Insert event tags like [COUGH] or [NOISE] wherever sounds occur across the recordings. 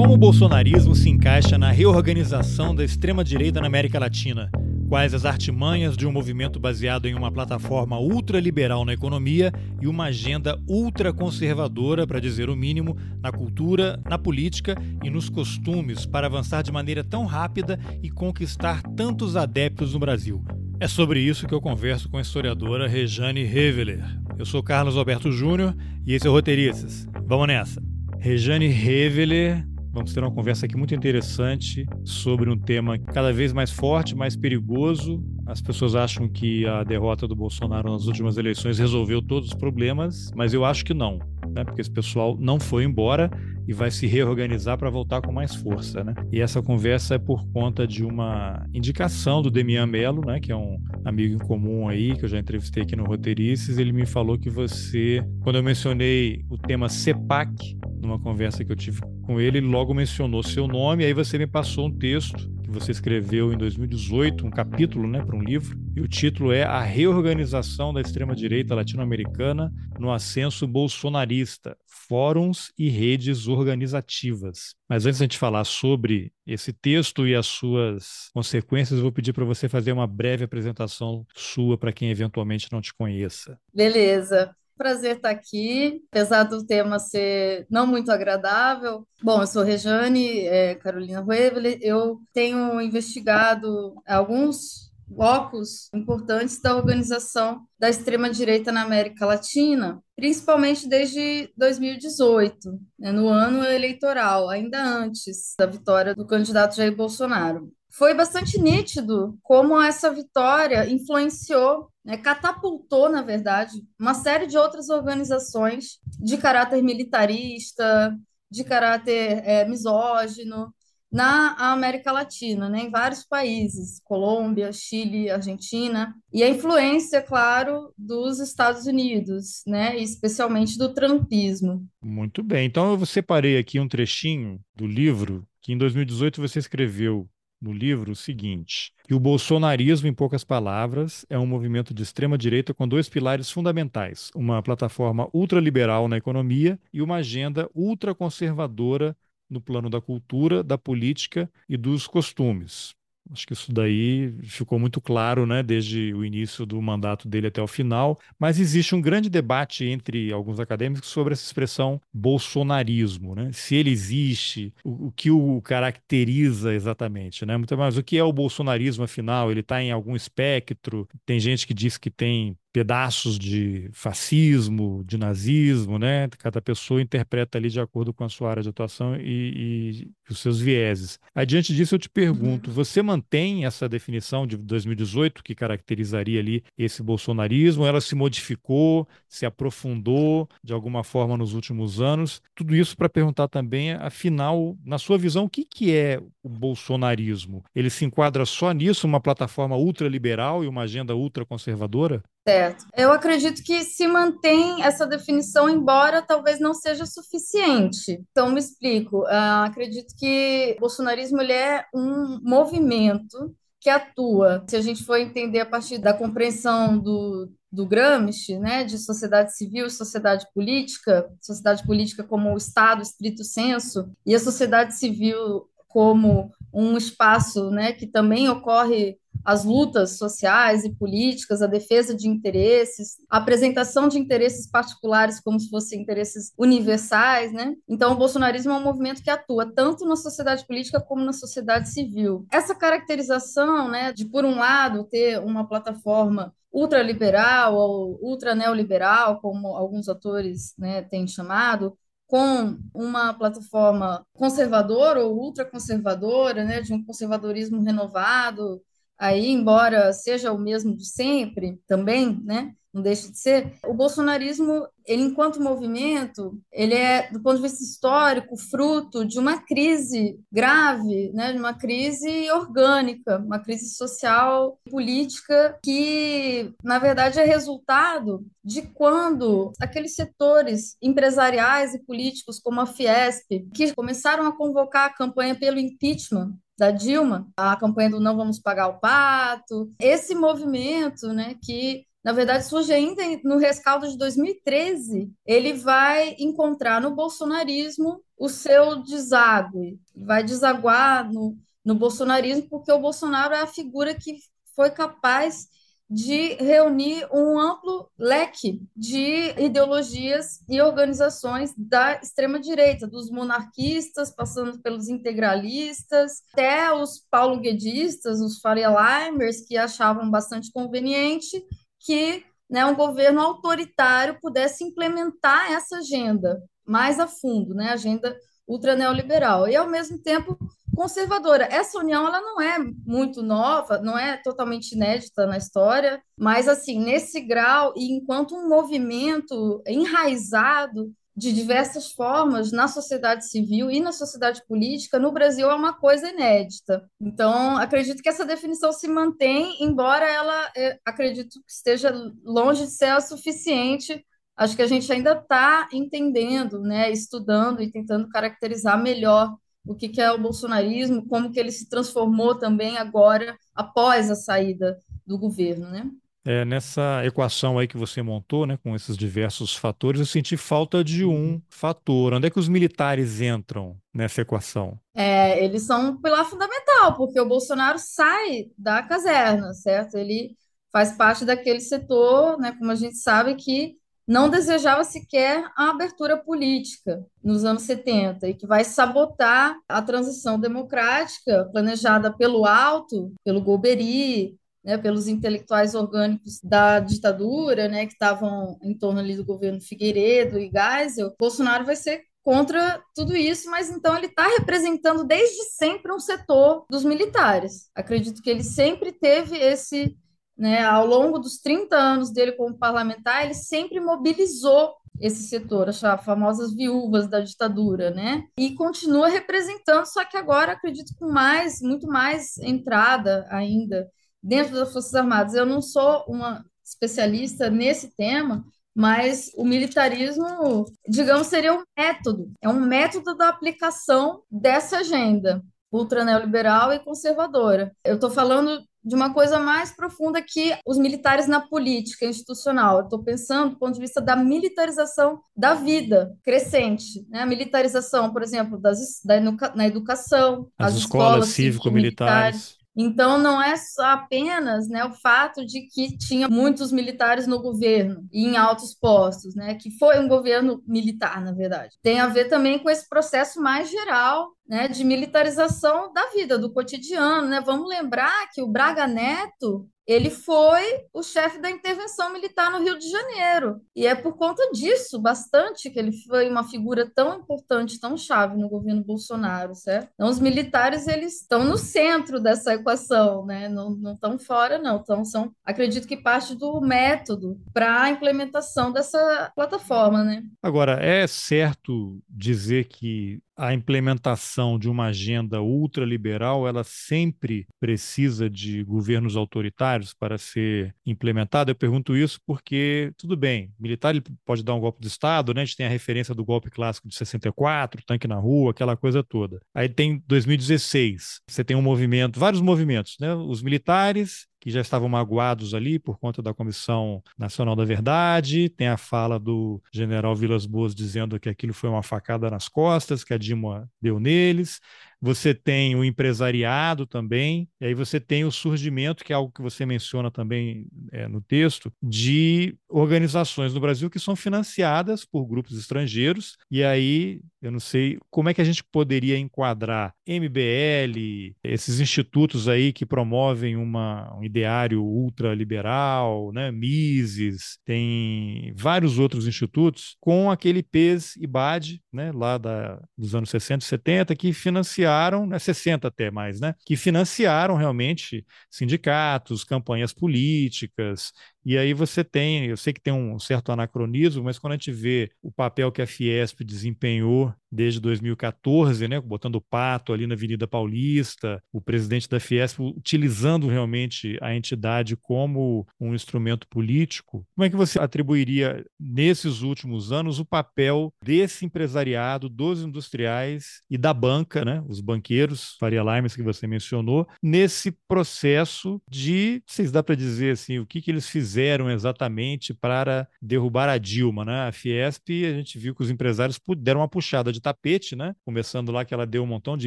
Como o bolsonarismo se encaixa na reorganização da extrema-direita na América Latina? Quais as artimanhas de um movimento baseado em uma plataforma ultraliberal na economia e uma agenda ultraconservadora, para dizer o mínimo, na cultura, na política e nos costumes para avançar de maneira tão rápida e conquistar tantos adeptos no Brasil? É sobre isso que eu converso com a historiadora Rejane Heveler. Eu sou Carlos Alberto Júnior e esse é o Roteiristas. Vamos nessa! Rejane Heveler Vamos ter uma conversa aqui muito interessante sobre um tema cada vez mais forte, mais perigoso. As pessoas acham que a derrota do Bolsonaro nas últimas eleições resolveu todos os problemas, mas eu acho que não, né? porque esse pessoal não foi embora e vai se reorganizar para voltar com mais força, né? E essa conversa é por conta de uma indicação do Demian Mello, né, que é um amigo em comum aí, que eu já entrevistei aqui no Roteirices, ele me falou que você, quando eu mencionei o tema CEPAC, numa conversa que eu tive com ele, ele logo mencionou seu nome, aí você me passou um texto você escreveu em 2018, um capítulo né, para um livro, e o título é A Reorganização da Extrema-Direita Latino-Americana no Ascenso Bolsonarista, Fóruns e Redes Organizativas. Mas antes de a gente falar sobre esse texto e as suas consequências, eu vou pedir para você fazer uma breve apresentação sua para quem eventualmente não te conheça. Beleza prazer estar aqui, apesar do tema ser não muito agradável. Bom, eu sou Rejane é, Carolina Ruevele, eu tenho investigado alguns blocos importantes da organização da extrema-direita na América Latina, principalmente desde 2018, né, no ano eleitoral, ainda antes da vitória do candidato Jair Bolsonaro foi bastante nítido como essa vitória influenciou, né, catapultou, na verdade, uma série de outras organizações de caráter militarista, de caráter é, misógino, na América Latina, né, em vários países, Colômbia, Chile, Argentina, e a influência, claro, dos Estados Unidos, né, especialmente do trumpismo. Muito bem, então eu separei aqui um trechinho do livro que em 2018 você escreveu no livro o seguinte: que o bolsonarismo, em poucas palavras, é um movimento de extrema direita com dois pilares fundamentais: uma plataforma ultraliberal na economia e uma agenda ultraconservadora no plano da cultura, da política e dos costumes. Acho que isso daí ficou muito claro, né, desde o início do mandato dele até o final. Mas existe um grande debate entre alguns acadêmicos sobre essa expressão bolsonarismo, né? Se ele existe, o, o que o caracteriza exatamente, né? Muito mais o que é o bolsonarismo, afinal, ele está em algum espectro. Tem gente que diz que tem pedaços de fascismo, de nazismo, né? Cada pessoa interpreta ali de acordo com a sua área de atuação e, e os seus vieses. Adiante disso, eu te pergunto: uhum. você mantém essa definição de 2018 que caracterizaria ali esse bolsonarismo? Ela se modificou, se aprofundou de alguma forma nos últimos anos? Tudo isso para perguntar também, afinal, na sua visão, o que, que é o bolsonarismo? Ele se enquadra só nisso, uma plataforma ultraliberal e uma agenda ultraconservadora? Certo. Eu acredito que se mantém essa definição, embora talvez não seja suficiente. Então, me explico. Uh, acredito que o bolsonarismo ele é um movimento que atua, se a gente for entender a partir da compreensão do, do Gramsci, né, de sociedade civil e sociedade política, sociedade política como o Estado estrito senso, e a sociedade civil como um espaço né, que também ocorre as lutas sociais e políticas, a defesa de interesses, a apresentação de interesses particulares como se fossem interesses universais, né? Então, o bolsonarismo é um movimento que atua tanto na sociedade política como na sociedade civil. Essa caracterização, né, de por um lado ter uma plataforma ultraliberal ou ultra neoliberal, como alguns autores né, têm chamado, com uma plataforma conservadora ou ultraconservadora, né, de um conservadorismo renovado, aí, embora seja o mesmo de sempre, também, né? Não deixa de ser. O bolsonarismo, ele enquanto movimento, ele é, do ponto de vista histórico, fruto de uma crise grave, né? De uma crise orgânica, uma crise social, política que, na verdade, é resultado de quando aqueles setores empresariais e políticos, como a Fiesp, que começaram a convocar a campanha pelo impeachment da Dilma, a campanha do Não Vamos Pagar o Pato, esse movimento, né, que na verdade surge ainda no rescaldo de 2013, ele vai encontrar no bolsonarismo o seu deságue, vai desaguar no, no bolsonarismo, porque o Bolsonaro é a figura que foi capaz de reunir um amplo leque de ideologias e organizações da extrema-direita, dos monarquistas, passando pelos integralistas, até os paulo-guedistas, os Faria Limers, que achavam bastante conveniente que né, um governo autoritário pudesse implementar essa agenda mais a fundo, né, agenda ultraneoliberal. E, ao mesmo tempo, conservadora. Essa união ela não é muito nova, não é totalmente inédita na história, mas assim, nesse grau e enquanto um movimento enraizado de diversas formas na sociedade civil e na sociedade política, no Brasil é uma coisa inédita. Então, acredito que essa definição se mantém, embora ela, é, acredito que esteja longe de ser a suficiente. Acho que a gente ainda está entendendo, né, estudando e tentando caracterizar melhor o que, que é o bolsonarismo, como que ele se transformou também agora, após a saída do governo, né? É, nessa equação aí que você montou, né, com esses diversos fatores, eu senti falta de um uhum. fator. Onde é que os militares entram nessa equação? É, eles são um pilar fundamental, porque o Bolsonaro sai da caserna, certo? Ele faz parte daquele setor, né, como a gente sabe, que não desejava sequer a abertura política nos anos 70 e que vai sabotar a transição democrática planejada pelo alto, pelo Golbery, né, pelos intelectuais orgânicos da ditadura, né, que estavam em torno ali do governo Figueiredo e Geisel. Bolsonaro vai ser contra tudo isso, mas então ele está representando desde sempre um setor dos militares. Acredito que ele sempre teve esse né, ao longo dos 30 anos dele como parlamentar, ele sempre mobilizou esse setor, as famosas viúvas da ditadura, né? E continua representando, só que agora acredito com mais, muito mais entrada ainda dentro das Forças Armadas. Eu não sou uma especialista nesse tema, mas o militarismo, digamos, seria um método, é um método da aplicação dessa agenda ultra neoliberal e conservadora. Eu estou falando de uma coisa mais profunda que os militares na política institucional. Estou pensando do ponto de vista da militarização da vida crescente. Né? A militarização, por exemplo, das, da, na educação, as, as escolas, escolas cívico-militares. Então, não é apenas né, o fato de que tinha muitos militares no governo e em altos postos, né, que foi um governo militar, na verdade. Tem a ver também com esse processo mais geral né, de militarização da vida, do cotidiano. Né? Vamos lembrar que o Braga Neto ele foi o chefe da intervenção militar no Rio de Janeiro. E é por conta disso, bastante, que ele foi uma figura tão importante, tão chave no governo Bolsonaro, certo? Então, os militares, eles estão no centro dessa equação, né? Não, não estão fora, não. Então, são, acredito que parte do método para a implementação dessa plataforma, né? Agora, é certo dizer que a implementação de uma agenda ultraliberal, ela sempre precisa de governos autoritários para ser implementada? Eu pergunto isso porque, tudo bem, militar ele pode dar um golpe de Estado, né? a gente tem a referência do golpe clássico de 64, tanque na rua, aquela coisa toda. Aí tem 2016, você tem um movimento, vários movimentos, né? os militares que já estavam magoados ali por conta da Comissão Nacional da Verdade. Tem a fala do general Vilas Boas dizendo que aquilo foi uma facada nas costas, que a Dilma deu neles você tem o empresariado também, e aí você tem o surgimento, que é algo que você menciona também é, no texto, de organizações no Brasil que são financiadas por grupos estrangeiros, e aí eu não sei como é que a gente poderia enquadrar MBL, esses institutos aí que promovem uma, um ideário ultraliberal, né, Mises, tem vários outros institutos, com aquele PES e BAD, né, lá da, dos anos 60 e 70, que financiaram né, 60 até mais, né, que financiaram realmente sindicatos, campanhas políticas, e aí você tem, eu sei que tem um certo anacronismo, mas quando a gente vê o papel que a Fiesp desempenhou desde 2014, né, botando o pato ali na Avenida Paulista, o presidente da Fiesp utilizando realmente a entidade como um instrumento político, como é que você atribuiria nesses últimos anos o papel desse empresariado, dos industriais e da banca, né, os banqueiros, Faria Limes que você mencionou, nesse processo de, vocês dá para dizer assim, o que que eles fizeram exatamente para derrubar a Dilma, né? A Fiesp, a gente viu que os empresários deram uma puxada de tapete, né? Começando lá que ela deu um montão de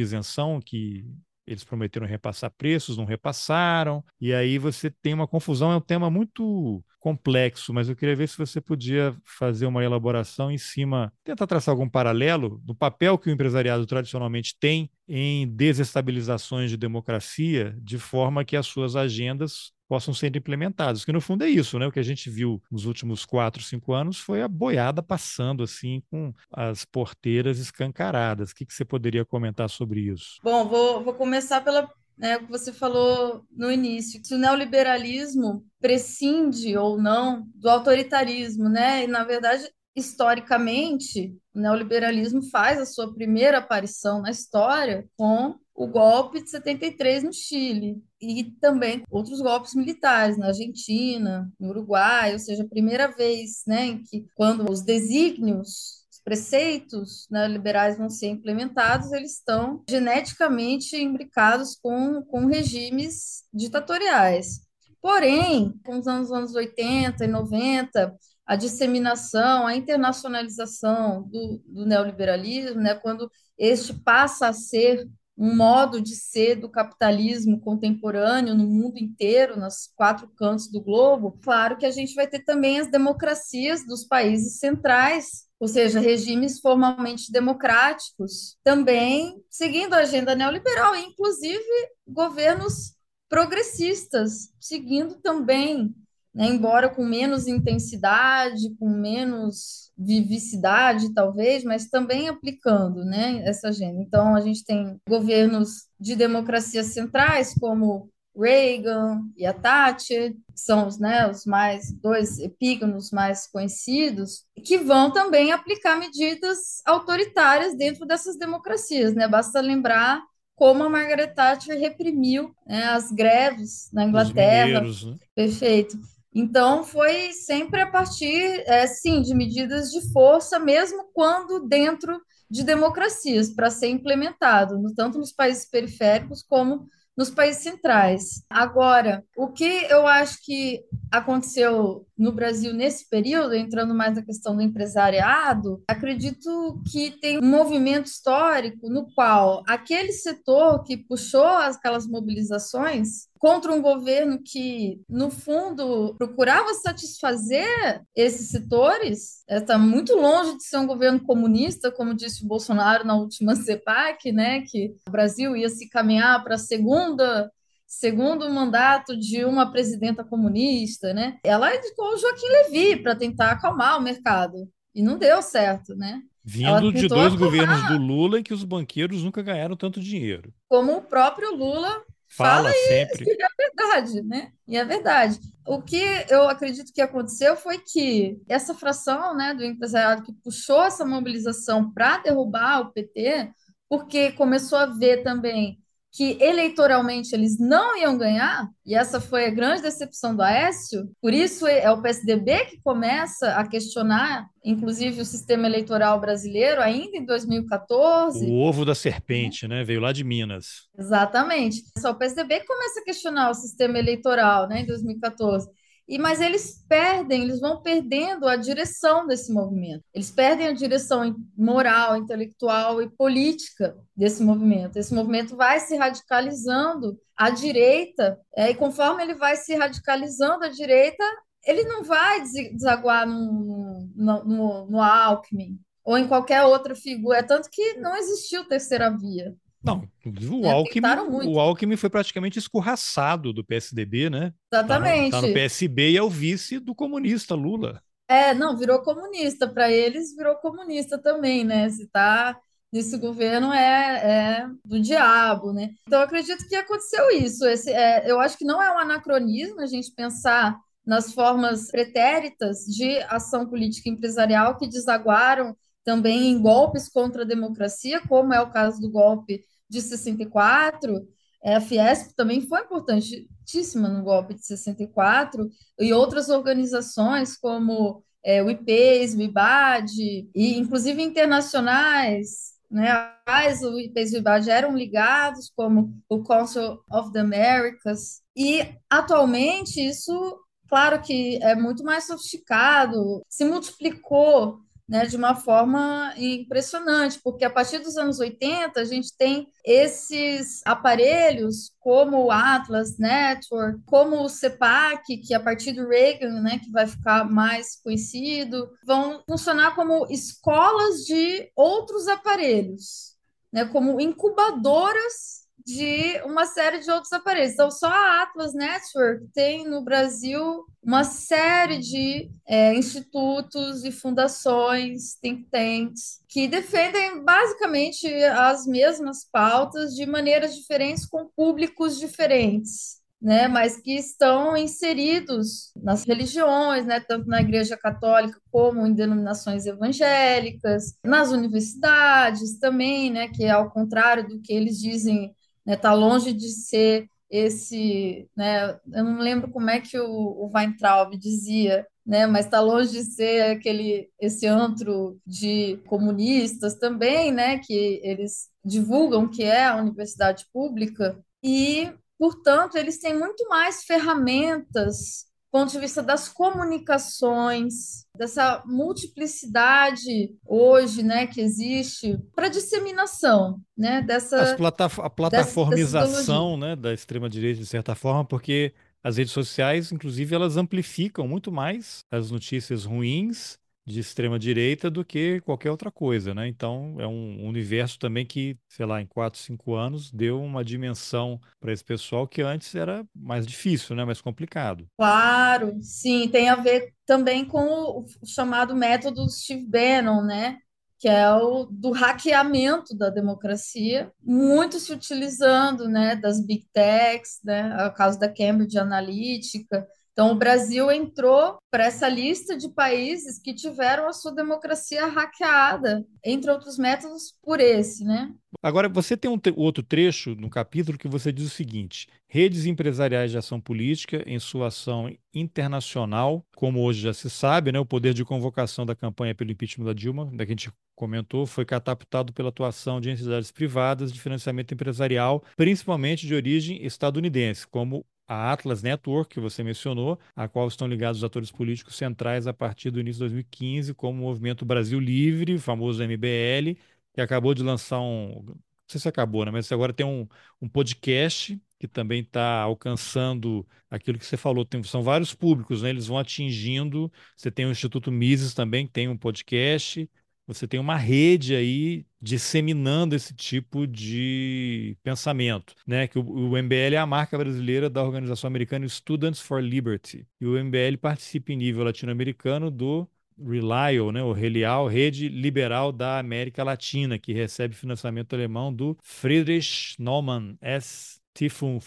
isenção que eles prometeram repassar preços, não repassaram, e aí você tem uma confusão, é um tema muito complexo, mas eu queria ver se você podia fazer uma elaboração em cima, tentar traçar algum paralelo do papel que o empresariado tradicionalmente tem em desestabilizações de democracia, de forma que as suas agendas possam ser implementadas. Que no fundo é isso, né? O que a gente viu nos últimos quatro, cinco anos foi a boiada passando assim com as porteiras escancaradas. O que, que você poderia comentar sobre isso? Bom, vou, vou começar pela né, o que você falou no início, se o neoliberalismo prescinde ou não do autoritarismo, né? E, na verdade, historicamente, o neoliberalismo faz a sua primeira aparição na história com o golpe de 73 no Chile e também outros golpes militares na Argentina, no Uruguai, ou seja, a primeira vez, né, em que quando os desígnios preceitos né, liberais vão ser implementados, eles estão geneticamente imbricados com, com regimes ditatoriais. Porém, com os anos, anos 80 e 90, a disseminação, a internacionalização do, do neoliberalismo, né, quando este passa a ser um modo de ser do capitalismo contemporâneo no mundo inteiro, nos quatro cantos do globo, claro que a gente vai ter também as democracias dos países centrais ou seja, regimes formalmente democráticos, também seguindo a agenda neoliberal, inclusive governos progressistas, seguindo também, né, embora com menos intensidade, com menos vivicidade, talvez, mas também aplicando né, essa agenda. Então, a gente tem governos de democracias centrais, como Reagan e a Thatcher, que são os, né, os mais dois epígonos mais conhecidos, que vão também aplicar medidas autoritárias dentro dessas democracias. Né? Basta lembrar como a Margaret Thatcher reprimiu né, as greves na Inglaterra. Mineiros, né? Perfeito. Então, foi sempre a partir, é, sim, de medidas de força, mesmo quando dentro de democracias, para ser implementado, tanto nos países periféricos como nos países centrais. Agora, o que eu acho que aconteceu no Brasil nesse período, entrando mais na questão do empresariado, acredito que tem um movimento histórico no qual aquele setor que puxou aquelas mobilizações contra um governo que, no fundo, procurava satisfazer esses setores, está muito longe de ser um governo comunista, como disse o Bolsonaro na última [LAUGHS] CEPAC, né, que o Brasil ia se caminhar para a segunda segundo mandato de uma presidenta comunista, né? Ela indicou o Joaquim Levy para tentar acalmar o mercado e não deu certo, né? Vindo de dois acalmar. governos do Lula em que os banqueiros nunca ganharam tanto dinheiro. Como o próprio Lula fala, fala sempre. E é verdade, né? E é verdade. O que eu acredito que aconteceu foi que essa fração, né, do empresariado que puxou essa mobilização para derrubar o PT, porque começou a ver também que eleitoralmente eles não iam ganhar, e essa foi a grande decepção do Aécio, por isso é o PSDB que começa a questionar, inclusive, o sistema eleitoral brasileiro, ainda em 2014. O ovo da serpente, né? Veio lá de Minas. Exatamente. Só o PSDB que começa a questionar o sistema eleitoral, né, em 2014. E, mas eles perdem, eles vão perdendo a direção desse movimento. Eles perdem a direção moral, intelectual e política desse movimento. Esse movimento vai se radicalizando à direita, é, e conforme ele vai se radicalizando à direita, ele não vai desaguar no, no, no, no Alckmin ou em qualquer outra figura. É tanto que não existiu terceira via. Não, o, é, Alckmin, o Alckmin foi praticamente escorraçado do PSDB, né? Exatamente. Tá no, tá no PSB e é o vice do comunista Lula. É, não, virou comunista. Para eles, virou comunista também, né? Se tá nesse governo é, é, do diabo, né? Então, acredito que aconteceu isso. Esse, é, eu acho que não é um anacronismo a gente pensar nas formas pretéritas de ação política empresarial que desaguaram também em golpes contra a democracia, como é o caso do golpe de 64, é, a Fiesp também foi importantíssima no golpe de 64, e outras organizações como é, o IPES, o IBAD, e inclusive internacionais, né, as o IPES e o IBAD eram ligados, como o Council of the Americas, e atualmente isso claro que é muito mais sofisticado, se multiplicou né, de uma forma impressionante, porque a partir dos anos 80 a gente tem esses aparelhos como o Atlas Network, como o CEPAC, que a partir do Reagan, né, que vai ficar mais conhecido, vão funcionar como escolas de outros aparelhos, né, como incubadoras de uma série de outros aparelhos. Então, só a Atlas Network tem no Brasil uma série de é, institutos e fundações, think tanks, que defendem basicamente as mesmas pautas de maneiras diferentes, com públicos diferentes. Né, mas que estão inseridos nas religiões, né, tanto na Igreja Católica como em denominações evangélicas, nas universidades também, né, que é ao contrário do que eles dizem né? Tá longe de ser esse, né? Eu não lembro como é que o, o Weintraub dizia, né? Mas está longe de ser aquele esse antro de comunistas também, né? Que eles divulgam que é a universidade pública e, portanto, eles têm muito mais ferramentas ponto de vista das comunicações, dessa multiplicidade hoje, né, que existe para disseminação, né, dessa a plataformização, dessa, né, da extrema direita de certa forma, porque as redes sociais, inclusive, elas amplificam muito mais as notícias ruins de extrema direita do que qualquer outra coisa, né? Então é um universo também que, sei lá, em quatro, cinco anos deu uma dimensão para esse pessoal que antes era mais difícil, né? Mais complicado. Claro, sim, tem a ver também com o chamado método Steve Bannon, né? Que é o do hackeamento da democracia, muito se utilizando, né, das big techs, né, o caso da Cambridge Analytica, então, o Brasil entrou para essa lista de países que tiveram a sua democracia hackeada, entre outros métodos, por esse, né? Agora, você tem um outro trecho no capítulo que você diz o seguinte: redes empresariais de ação política em sua ação internacional, como hoje já se sabe, né, o poder de convocação da campanha pelo impeachment da Dilma, da que a gente comentou, foi catapultado pela atuação de entidades privadas de financiamento empresarial, principalmente de origem estadunidense, como a Atlas Network, que você mencionou, a qual estão ligados os atores políticos centrais a partir do início de 2015, como o Movimento Brasil Livre, famoso MBL, que acabou de lançar um. Não sei se acabou, né? Mas agora tem um, um podcast que também está alcançando aquilo que você falou. Tem, são vários públicos, né? Eles vão atingindo. Você tem o Instituto Mises também, que tem um podcast você tem uma rede aí disseminando esse tipo de pensamento, né? Que o, MBL é a marca brasileira da organização americana Students for Liberty. E o MBL participa em nível latino-americano do RELIAL, né, o Relial, Rede Liberal da América Latina, que recebe financiamento alemão do Friedrich Naumann S. Tifun,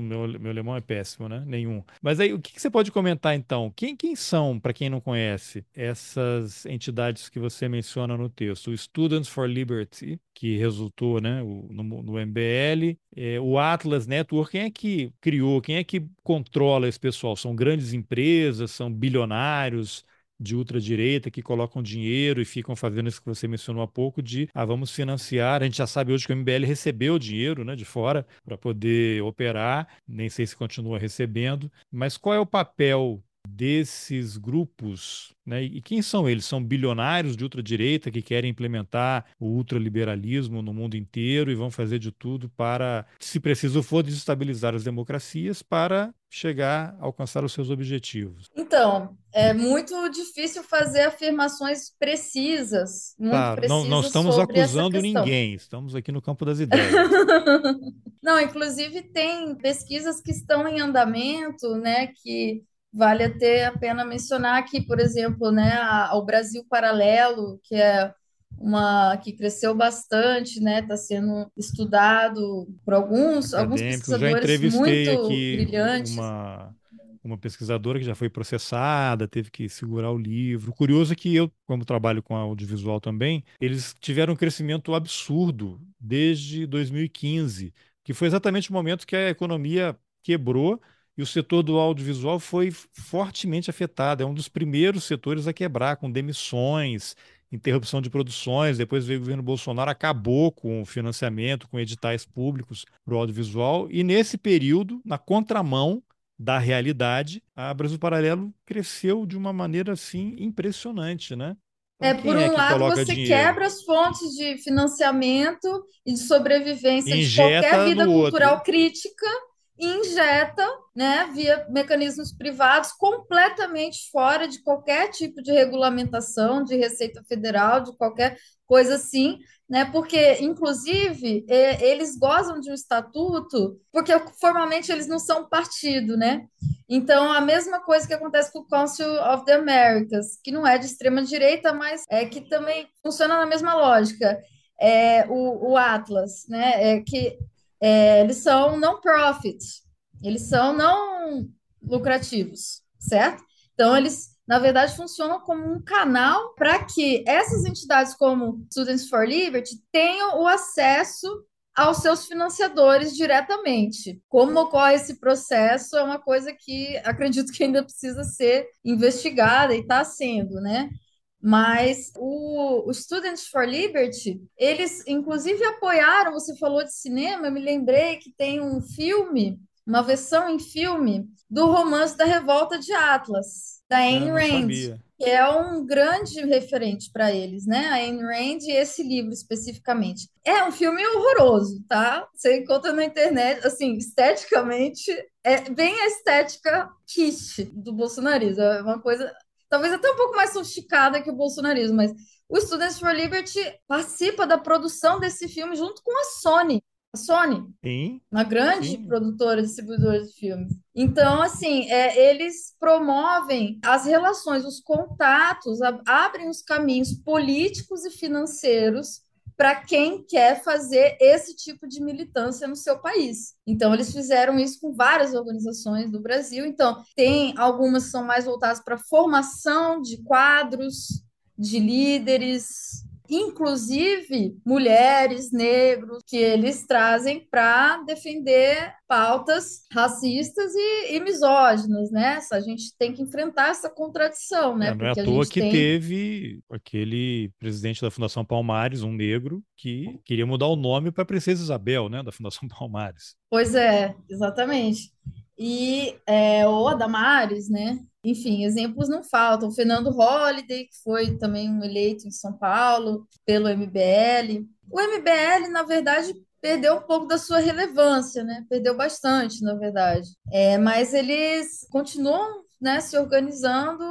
meu, meu alemão é péssimo, né? Nenhum. Mas aí, o que, que você pode comentar então? Quem, quem são, para quem não conhece, essas entidades que você menciona no texto? O Students for Liberty, que resultou né, o, no, no MBL, é, o Atlas Network, quem é que criou, quem é que controla esse pessoal? São grandes empresas, são bilionários? De ultradireita que colocam dinheiro e ficam fazendo isso que você mencionou há pouco de ah, vamos financiar. A gente já sabe hoje que o MBL recebeu dinheiro né, de fora para poder operar, nem sei se continua recebendo, mas qual é o papel desses grupos, né? E quem são eles? São bilionários de ultradireita que querem implementar o ultraliberalismo no mundo inteiro e vão fazer de tudo para, se preciso for, desestabilizar as democracias para chegar a alcançar os seus objetivos. Então, é muito difícil fazer afirmações precisas, muito tá, precisas não, não estamos acusando ninguém, estamos aqui no campo das ideias. [LAUGHS] não, inclusive tem pesquisas que estão em andamento, né, que Vale até a pena mencionar aqui, por exemplo, né, ao Brasil Paralelo, que é uma que cresceu bastante, né? Está sendo estudado por alguns, alguns pesquisadores já entrevistei muito aqui brilhantes. Uma, uma pesquisadora que já foi processada, teve que segurar o livro. O curioso é que eu, como trabalho com audiovisual também, eles tiveram um crescimento absurdo desde 2015, que foi exatamente o momento que a economia quebrou e o setor do audiovisual foi fortemente afetado. É um dos primeiros setores a quebrar, com demissões, interrupção de produções. Depois veio o governo Bolsonaro, acabou com o financiamento, com editais públicos para o audiovisual. E nesse período, na contramão da realidade, a Brasil Paralelo cresceu de uma maneira assim impressionante, né? Então, é, por um é lado, você dinheiro? quebra as fontes de financiamento e de sobrevivência de qualquer vida cultural outro. crítica injeta, né, via mecanismos privados, completamente fora de qualquer tipo de regulamentação de Receita Federal, de qualquer coisa assim, né? Porque, inclusive, eles gozam de um estatuto, porque formalmente eles não são partido, né? Então, a mesma coisa que acontece com o Council of the Americas, que não é de extrema direita, mas é que também funciona na mesma lógica. É, o, o Atlas, né? É que é, eles são non-profit, eles são não lucrativos, certo? Então, eles, na verdade, funcionam como um canal para que essas entidades como Students for Liberty tenham o acesso aos seus financiadores diretamente. Como ocorre esse processo é uma coisa que acredito que ainda precisa ser investigada e está sendo, né? Mas o, o, Students for Liberty, eles inclusive apoiaram, você falou de cinema, eu me lembrei que tem um filme, uma versão em filme, do romance da Revolta de Atlas, da Ayn Rand, que é um grande referente para eles, né? A Ayn Rand e esse livro especificamente. É um filme horroroso, tá? Você encontra na internet, assim, esteticamente, é bem a estética kitsch do bolsonarismo, é uma coisa talvez até um pouco mais sofisticada que o bolsonarismo, mas o Students for Liberty participa da produção desse filme junto com a Sony. A Sony, sim, uma grande sim. produtora, distribuidora de filmes. Então, assim, é, eles promovem as relações, os contatos, abrem os caminhos políticos e financeiros para quem quer fazer esse tipo de militância no seu país. Então, eles fizeram isso com várias organizações do Brasil. Então, tem algumas que são mais voltadas para formação de quadros, de líderes, inclusive mulheres, negros, que eles trazem para defender pautas racistas e, e, misóginas, né? A gente tem que enfrentar essa contradição, né? É, não é à toa que tem... teve aquele presidente da Fundação Palmares, um negro, que queria mudar o nome para Princesa Isabel, né? Da Fundação [LAUGHS] Palmares. Pois é, exatamente. E é, o Adamares, né? Enfim, exemplos não faltam. O Fernando Holliday, que foi também um eleito em São Paulo pelo MBL. O MBL, na verdade, perdeu um pouco da sua relevância, né? Perdeu bastante, na verdade. É, mas eles continuam né, se organizando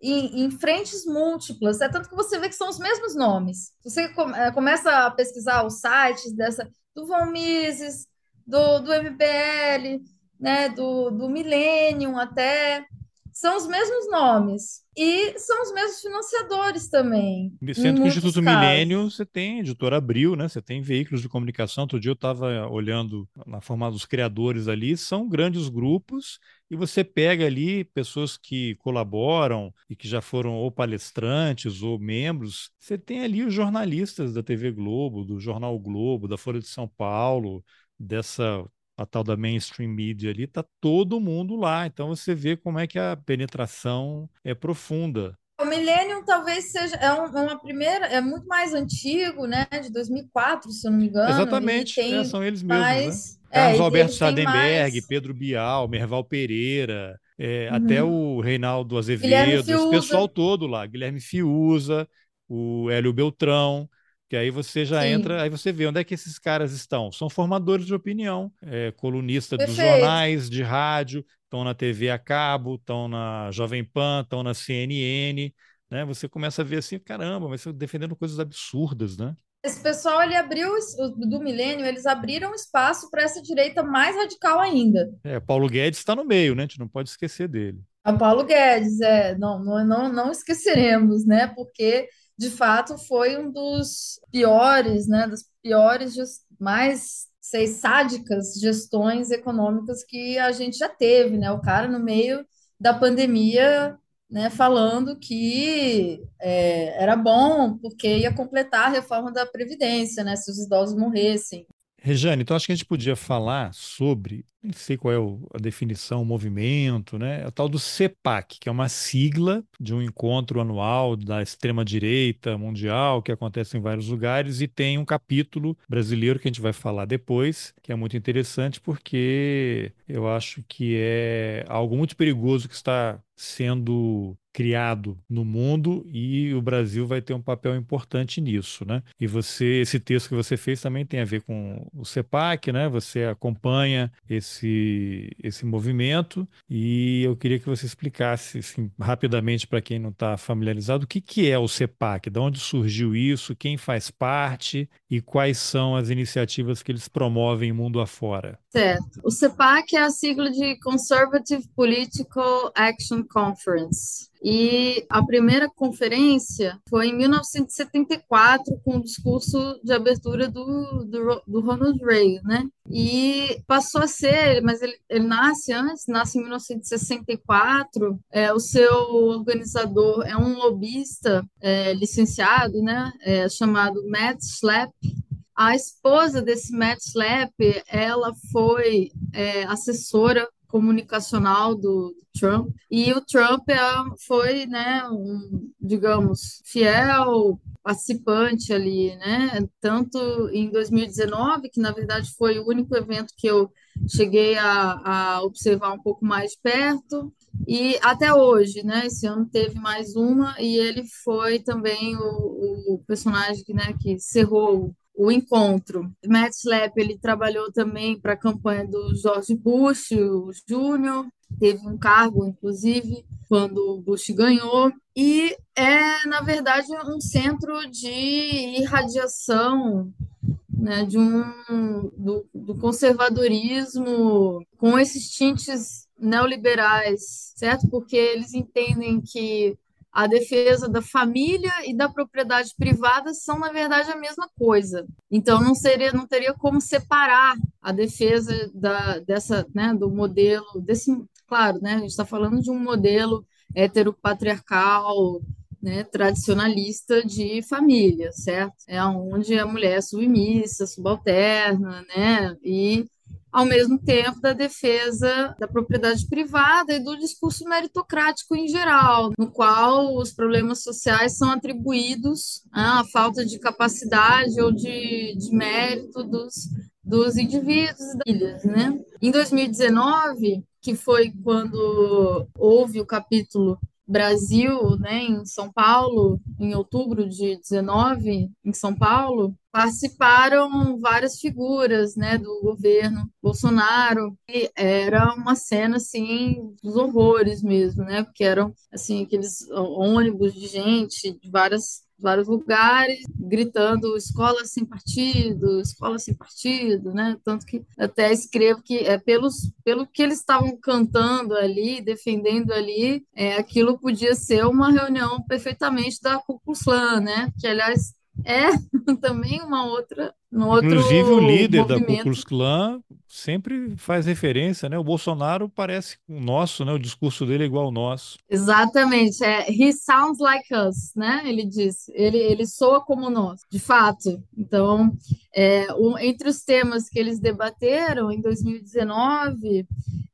em, em, frentes múltiplas. É tanto que você vê que são os mesmos nomes. Você é, começa a pesquisar os sites dessa do Von Mises, do, do MBL, né, do, do Millennium até são os mesmos nomes e são os mesmos financiadores também. Sendo que o Instituto Milênio, você tem editora Abril, né? Você tem veículos de comunicação. Outro dia eu estava olhando na forma dos criadores ali, são grandes grupos e você pega ali pessoas que colaboram e que já foram ou palestrantes ou membros. Você tem ali os jornalistas da TV Globo, do Jornal Globo, da Folha de São Paulo, dessa a tal da mainstream media ali, tá todo mundo lá. Então você vê como é que a penetração é profunda. O Millennium talvez seja é, é uma primeira, é muito mais antigo, né? De 2004, se eu não me engano. Exatamente, é, são eles mesmos. Mais, né? Carlos é, Alberto Sadenberg, mais... Pedro Bial, Merval Pereira, é, uhum. até o Reinaldo Azevedo, esse pessoal todo lá, Guilherme Fiuza, o Hélio Beltrão. Que aí você já Sim. entra, aí você vê onde é que esses caras estão. São formadores de opinião, é, colunista Perfeito. dos jornais, de rádio, estão na TV a cabo, estão na Jovem Pan, estão na CNN, né? Você começa a ver assim, caramba, mas defendendo coisas absurdas, né? Esse pessoal ele abriu do milênio, eles abriram espaço para essa direita mais radical ainda. É, Paulo Guedes está no meio, né? A gente não pode esquecer dele. A Paulo Guedes, é, não, não, não, não esqueceremos, né? Porque de fato foi um dos piores, né, das piores, mais sei, sádicas gestões econômicas que a gente já teve, né? O cara no meio da pandemia, né, falando que é, era bom porque ia completar a reforma da Previdência, né, se os idosos morressem. Rejane, então acho que a gente podia falar sobre nem sei qual é a definição, o movimento, né? É o tal do CEPAC, que é uma sigla de um encontro anual da extrema-direita mundial, que acontece em vários lugares, e tem um capítulo brasileiro que a gente vai falar depois, que é muito interessante porque eu acho que é algo muito perigoso que está sendo criado no mundo e o Brasil vai ter um papel importante nisso, né? E você, esse texto que você fez também tem a ver com o CEPAC, né? Você acompanha esse esse movimento e eu queria que você explicasse assim, rapidamente para quem não está familiarizado o que que é o CEPAC, de onde surgiu isso, quem faz parte e quais são as iniciativas que eles promovem mundo afora. Certo. O CEPAC é a sigla de Conservative Political Action Conference. E a primeira conferência foi em 1974, com o discurso de abertura do, do, do Ronald Reagan, né? E passou a ser, mas ele, ele nasce antes, nasce em 1964. É, o seu organizador é um lobista é, licenciado, né? É, chamado Matt Schlapp, a esposa desse Matt Schlapp, ela foi é, assessora comunicacional do, Trump e o Trump é, foi, né, um, digamos, fiel participante ali, né? Tanto em 2019, que na verdade foi o único evento que eu cheguei a, a observar um pouco mais de perto, e até hoje, né? Esse ano teve mais uma, e ele foi também o, o personagem né, que cerrou o encontro. Matt Slapp, ele trabalhou também para a campanha do George Bush, Júnior, teve um cargo, inclusive, quando o Bush ganhou, e é, na verdade, um centro de irradiação né, de um, do, do conservadorismo com esses tintes neoliberais, certo? Porque eles entendem que a defesa da família e da propriedade privada são na verdade a mesma coisa. Então não seria não teria como separar a defesa da, dessa né, do modelo desse claro, né? A gente está falando de um modelo heteropatriarcal, né, tradicionalista de família, certo? É onde a mulher é submissa, subalterna, né? E ao mesmo tempo da defesa da propriedade privada e do discurso meritocrático em geral, no qual os problemas sociais são atribuídos à falta de capacidade ou de, de mérito dos, dos indivíduos e das ilhas, né? Em 2019, que foi quando houve o capítulo Brasil, né, em São Paulo, em outubro de 19, em São Paulo, participaram várias figuras, né, do governo Bolsonaro, e era uma cena assim dos horrores mesmo, né, porque eram assim aqueles ônibus de gente de várias vários lugares, gritando escola sem partido, escola sem partido, né? Tanto que até escrevo que é pelos, pelo que eles estavam cantando ali, defendendo ali, é, aquilo podia ser uma reunião perfeitamente da Ku né? Que, aliás, é [LAUGHS] também uma outra no outro Inclusive o líder movimento. da Ku Klux Klan sempre faz referência, né? O Bolsonaro parece o nosso, né? O discurso dele é igual ao nosso. Exatamente, é he sounds like us, né? Ele diz, ele, ele soa como nós, de fato. Então, é, um, entre os temas que eles debateram em 2019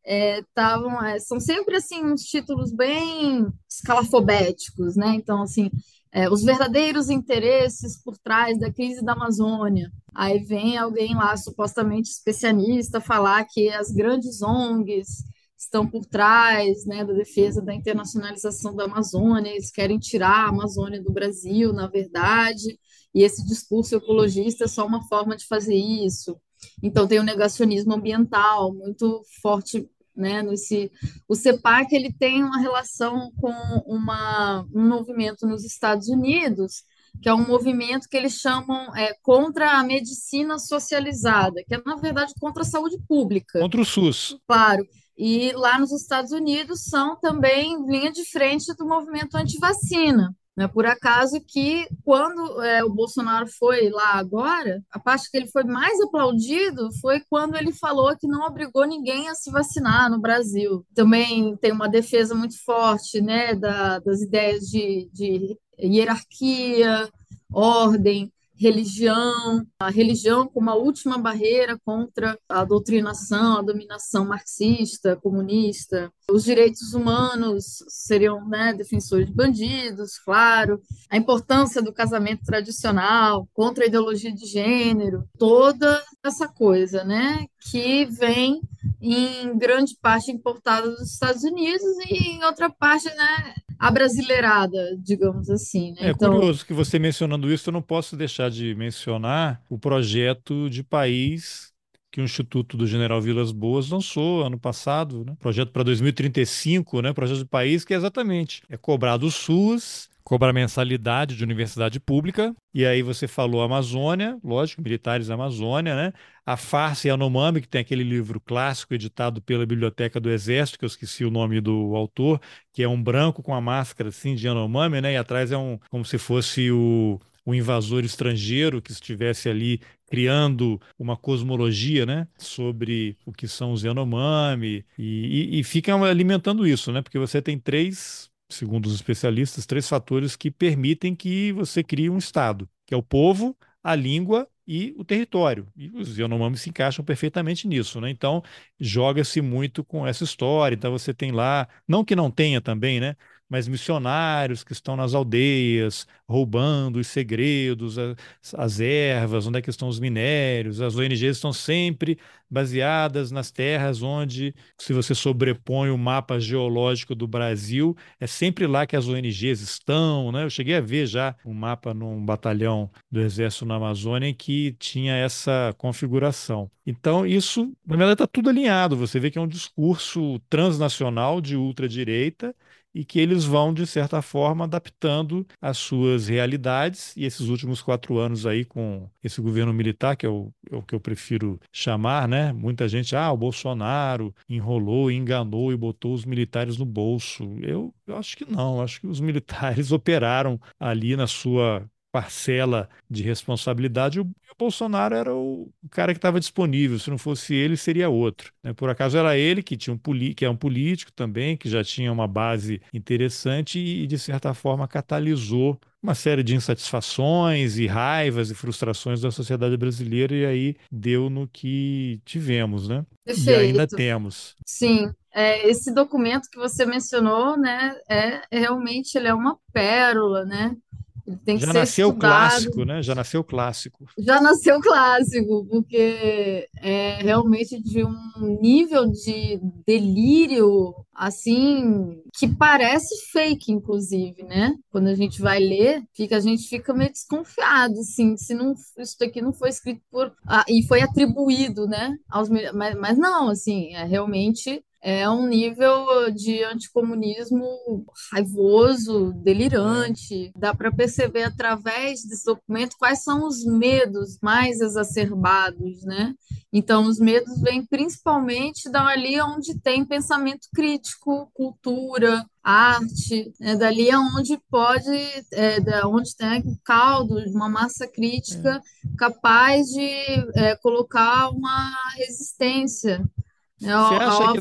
estavam é, é, são sempre assim uns títulos bem escalafobéticos, né? Então, assim, é, os verdadeiros interesses por trás da crise da Amazônia. Aí vem alguém lá, supostamente especialista, falar que as grandes ONGs estão por trás né, da defesa da internacionalização da Amazônia, eles querem tirar a Amazônia do Brasil, na verdade, e esse discurso ecologista é só uma forma de fazer isso. Então, tem o negacionismo ambiental muito forte né? Nesse, o CEPAC ele tem uma relação com uma, um movimento nos Estados Unidos, que é um movimento que eles chamam é, contra a medicina socializada, que é, na verdade, contra a saúde pública. Contra o SUS. Claro. E lá nos Estados Unidos são também linha de frente do movimento anti-vacina. Não é por acaso que, quando é, o Bolsonaro foi lá agora, a parte que ele foi mais aplaudido foi quando ele falou que não obrigou ninguém a se vacinar no Brasil. Também tem uma defesa muito forte né, da, das ideias de, de hierarquia, ordem, religião, a religião como a última barreira contra a doutrinação, a dominação marxista, comunista. Os direitos humanos seriam né, defensores de bandidos, claro. A importância do casamento tradicional contra a ideologia de gênero, toda essa coisa, né, que vem em grande parte importada dos Estados Unidos e em outra parte, né, abrasileirada, digamos assim. Né? É então... curioso que você mencionando isso, eu não posso deixar de mencionar o projeto de país que o Instituto do General Vilas Boas lançou ano passado, né? projeto para 2035, né? projeto de país que é exatamente é cobrar do SUS cobrar mensalidade de universidade pública. E aí você falou Amazônia, lógico, militares da Amazônia, né? A Farsa e Anomami, que tem aquele livro clássico editado pela Biblioteca do Exército, que eu esqueci o nome do autor, que é um branco com a máscara assim de Anomami, né? E atrás é um como se fosse o o invasor estrangeiro que estivesse ali criando uma cosmologia né, sobre o que são os Yanomami e, e, e ficam alimentando isso, né? Porque você tem três segundo os especialistas, três fatores que permitem que você crie um Estado, que é o povo, a língua e o território. E os Yanomami se encaixam perfeitamente nisso, né? Então, joga-se muito com essa história. Então, você tem lá, não que não tenha também, né? Mas missionários que estão nas aldeias, roubando os segredos, as, as ervas, onde é que estão os minérios. As ONGs estão sempre baseadas nas terras onde, se você sobrepõe o mapa geológico do Brasil, é sempre lá que as ONGs estão. Né? Eu cheguei a ver já um mapa num batalhão do Exército na Amazônia que tinha essa configuração. Então, isso, na verdade, está tudo alinhado. Você vê que é um discurso transnacional de ultradireita e que eles vão, de certa forma, adaptando as suas realidades. E esses últimos quatro anos aí, com esse governo militar, que é o, é o que eu prefiro chamar, né? Muita gente, ah, o Bolsonaro enrolou, enganou e botou os militares no bolso. Eu, eu acho que não, eu acho que os [LAUGHS] militares operaram ali na sua parcela de responsabilidade, o Bolsonaro era o cara que estava disponível. Se não fosse ele, seria outro. Né? Por acaso era ele que tinha um que é um político também, que já tinha uma base interessante e, de certa forma, catalisou uma série de insatisfações e raivas e frustrações da sociedade brasileira e aí deu no que tivemos, né? Perfeito. E ainda temos. Sim, é, esse documento que você mencionou, né, é realmente ele é uma pérola, né? Tem que Já ser nasceu estudado. clássico, né? Já nasceu clássico. Já nasceu clássico, porque é realmente de um nível de delírio assim que parece fake, inclusive, né? Quando a gente vai ler, fica a gente fica meio desconfiado, assim, se não isso daqui não foi escrito por ah, e foi atribuído, né? Aos mas, mas não, assim, é realmente é um nível de anticomunismo raivoso, delirante. Dá para perceber através desse documento quais são os medos mais exacerbados, né? Então, os medos vêm principalmente dali onde tem pensamento crítico, cultura, arte, é dali aonde pode, é, da onde tem um caldo, uma massa crítica é. capaz de é, colocar uma resistência é o, você acha que,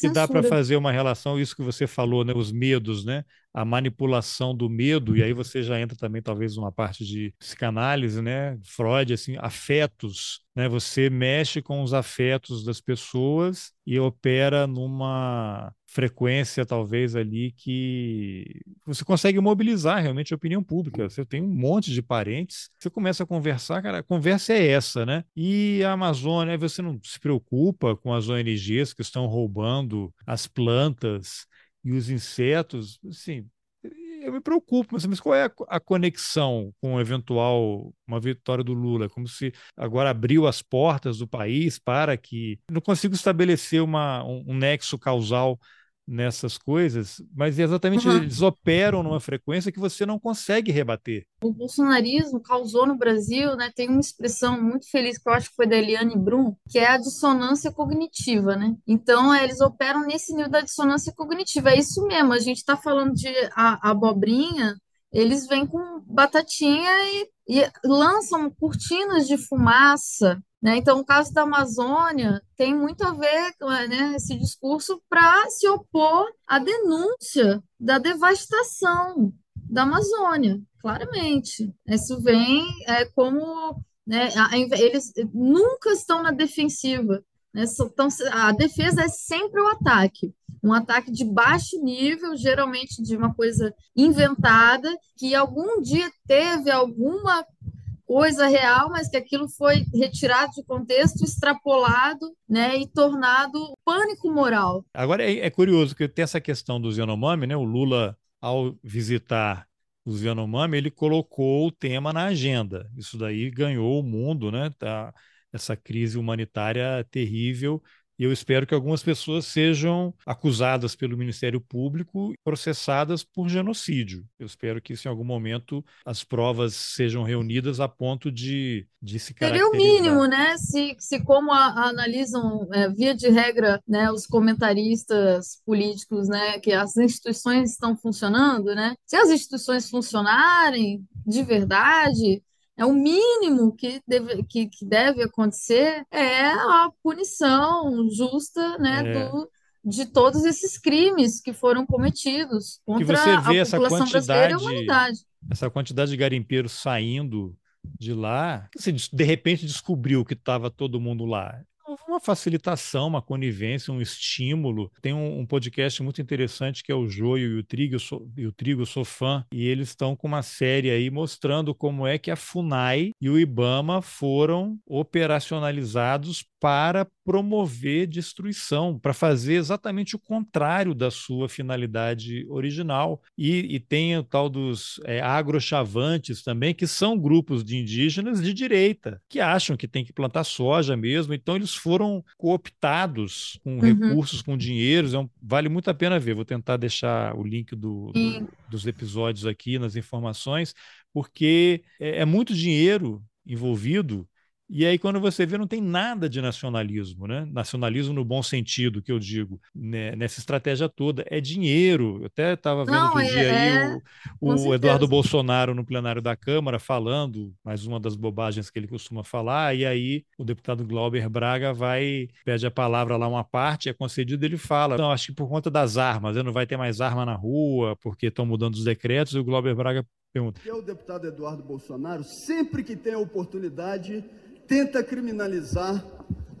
que dá para fazer uma relação, isso que você falou, né, os medos, né, a manipulação do medo, e aí você já entra também talvez numa parte de psicanálise, né, Freud, assim, afetos, né, você mexe com os afetos das pessoas e opera numa frequência talvez ali que você consegue mobilizar realmente a opinião pública. Você tem um monte de parentes, você começa a conversar, cara, a conversa é essa, né? E a Amazônia, você não se preocupa com as ONGs que estão roubando as plantas e os insetos, assim, eu me preocupo, mas, mas qual é a, conexão com eventual uma vitória do Lula? Como se agora abriu as portas do país para que não consigo estabelecer uma, um, um nexo causal nessas coisas, mas exatamente uhum. eles operam numa frequência que você não consegue rebater. O bolsonarismo causou no Brasil, né, tem uma expressão muito feliz que eu acho que foi da Eliane Brum, que é a dissonância cognitiva, né? Então, é, eles operam nesse nível da dissonância cognitiva. É isso mesmo, a gente está falando de a, a abobrinha, eles vêm com batatinha e, e lançam cortinas de fumaça né? Então, o caso da Amazônia tem muito a ver com né, esse discurso para se opor à denúncia da devastação da Amazônia, claramente. Isso vem é, como né, eles nunca estão na defensiva. Né, então, a defesa é sempre o ataque. Um ataque de baixo nível, geralmente de uma coisa inventada, que algum dia teve alguma coisa real, mas que aquilo foi retirado de contexto, extrapolado, né, e tornado pânico moral. Agora é, é curioso que tem essa questão do Yanomami, né? O Lula ao visitar os Yanomami, ele colocou o tema na agenda. Isso daí ganhou o mundo, né? Tá, essa crise humanitária terrível e eu espero que algumas pessoas sejam acusadas pelo Ministério Público e processadas por genocídio. Eu espero que, isso, em algum momento, as provas sejam reunidas a ponto de, de se. Seria o mínimo, né? Se, se como a, a analisam, é, via de regra, né, os comentaristas políticos, né, que as instituições estão funcionando, né? Se as instituições funcionarem de verdade, é o mínimo que deve, que, que deve acontecer é a punição justa né, é. do, de todos esses crimes que foram cometidos contra que você vê a essa população quantidade, brasileira e a humanidade. Essa quantidade de garimpeiros saindo de lá, que de repente descobriu que estava todo mundo lá uma facilitação, uma conivência, um estímulo. Tem um, um, podcast muito interessante que é o Joio e o Trigo, eu sou, e o Trigo, eu sou fã, e eles estão com uma série aí mostrando como é que a FUNAI e o IBAMA foram operacionalizados para promover destruição, para fazer exatamente o contrário da sua finalidade original. E, e tem o tal dos é, agrochavantes também, que são grupos de indígenas de direita, que acham que tem que plantar soja mesmo, então eles foram cooptados com uhum. recursos, com dinheiros, é um, vale muito a pena ver. Vou tentar deixar o link do, do, dos episódios aqui nas informações, porque é, é muito dinheiro envolvido e aí, quando você vê, não tem nada de nacionalismo, né? Nacionalismo no bom sentido, que eu digo, né? nessa estratégia toda. É dinheiro. Eu até estava vendo não, outro é, dia aí é... o, o Eduardo Bolsonaro no plenário da Câmara falando, mais uma das bobagens que ele costuma falar, e aí o deputado Glauber Braga vai, pede a palavra lá uma parte, é concedido, ele fala, não, acho que por conta das armas, né? não vai ter mais arma na rua, porque estão mudando os decretos, e o Glauber Braga pergunta. É o deputado Eduardo Bolsonaro, sempre que tem a oportunidade tenta criminalizar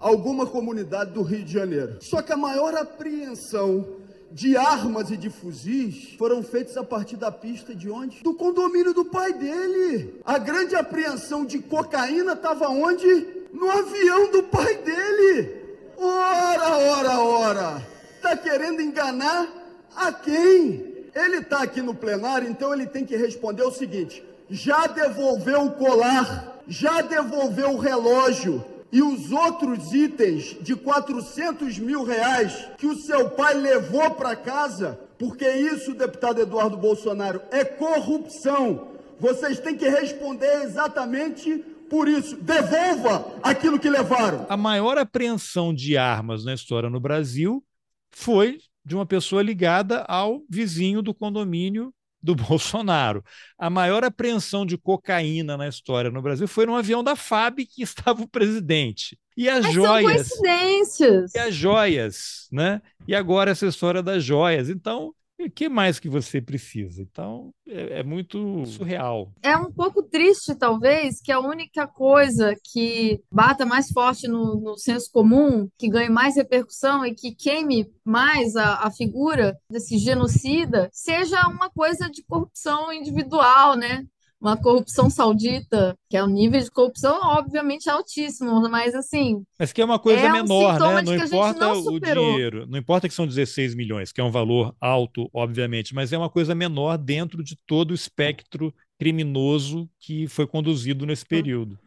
alguma comunidade do Rio de Janeiro. Só que a maior apreensão de armas e de fuzis foram feitos a partir da pista de onde? Do condomínio do pai dele. A grande apreensão de cocaína estava onde? No avião do pai dele. Ora, ora, ora. Tá querendo enganar a quem? Ele está aqui no plenário, então ele tem que responder o seguinte: já devolveu o colar já devolveu o relógio e os outros itens de 400 mil reais que o seu pai levou para casa, porque isso, deputado Eduardo Bolsonaro, é corrupção. Vocês têm que responder exatamente por isso. Devolva aquilo que levaram. A maior apreensão de armas na história no Brasil foi de uma pessoa ligada ao vizinho do condomínio do [LAUGHS] Bolsonaro. A maior apreensão de cocaína na história no Brasil foi num avião da FAB que estava o presidente. E as Mas joias. São coincidências. E as joias, né? E agora essa história das joias. Então, o que mais que você precisa? Então, é, é, muito surreal. É um pouco triste, talvez, que a única coisa que bata mais forte no, no senso comum, que ganhe mais repercussão e que queime mais a, a figura desse genocida, seja uma coisa de corrupção individual, né? Uma corrupção saudita, que é um nível de corrupção, obviamente, altíssimo, mas assim. Mas que é uma coisa é menor, um né? Não importa não o dinheiro, não importa que são 16 milhões, que é um valor alto, obviamente, mas é uma coisa menor dentro de todo o espectro criminoso que foi conduzido nesse período.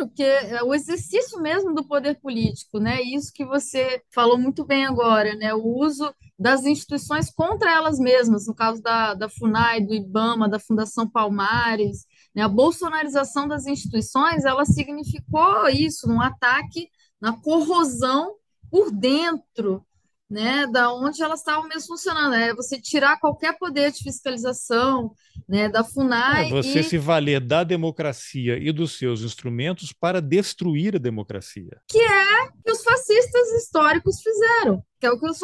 Claro, que é o exercício mesmo do poder político, né? Isso que você falou muito bem agora, né? O uso das instituições contra elas mesmas, no caso da, da FUNAI, do IBAMA, da Fundação Palmares, né? A bolsonarização das instituições, ela significou isso, um ataque na corrosão por dentro né, da onde elas estavam mesmo funcionando. É você tirar qualquer poder de fiscalização né, da FUNAI. É você e... se valer da democracia e dos seus instrumentos para destruir a democracia. Que é o que os fascistas históricos fizeram. Que é o que os,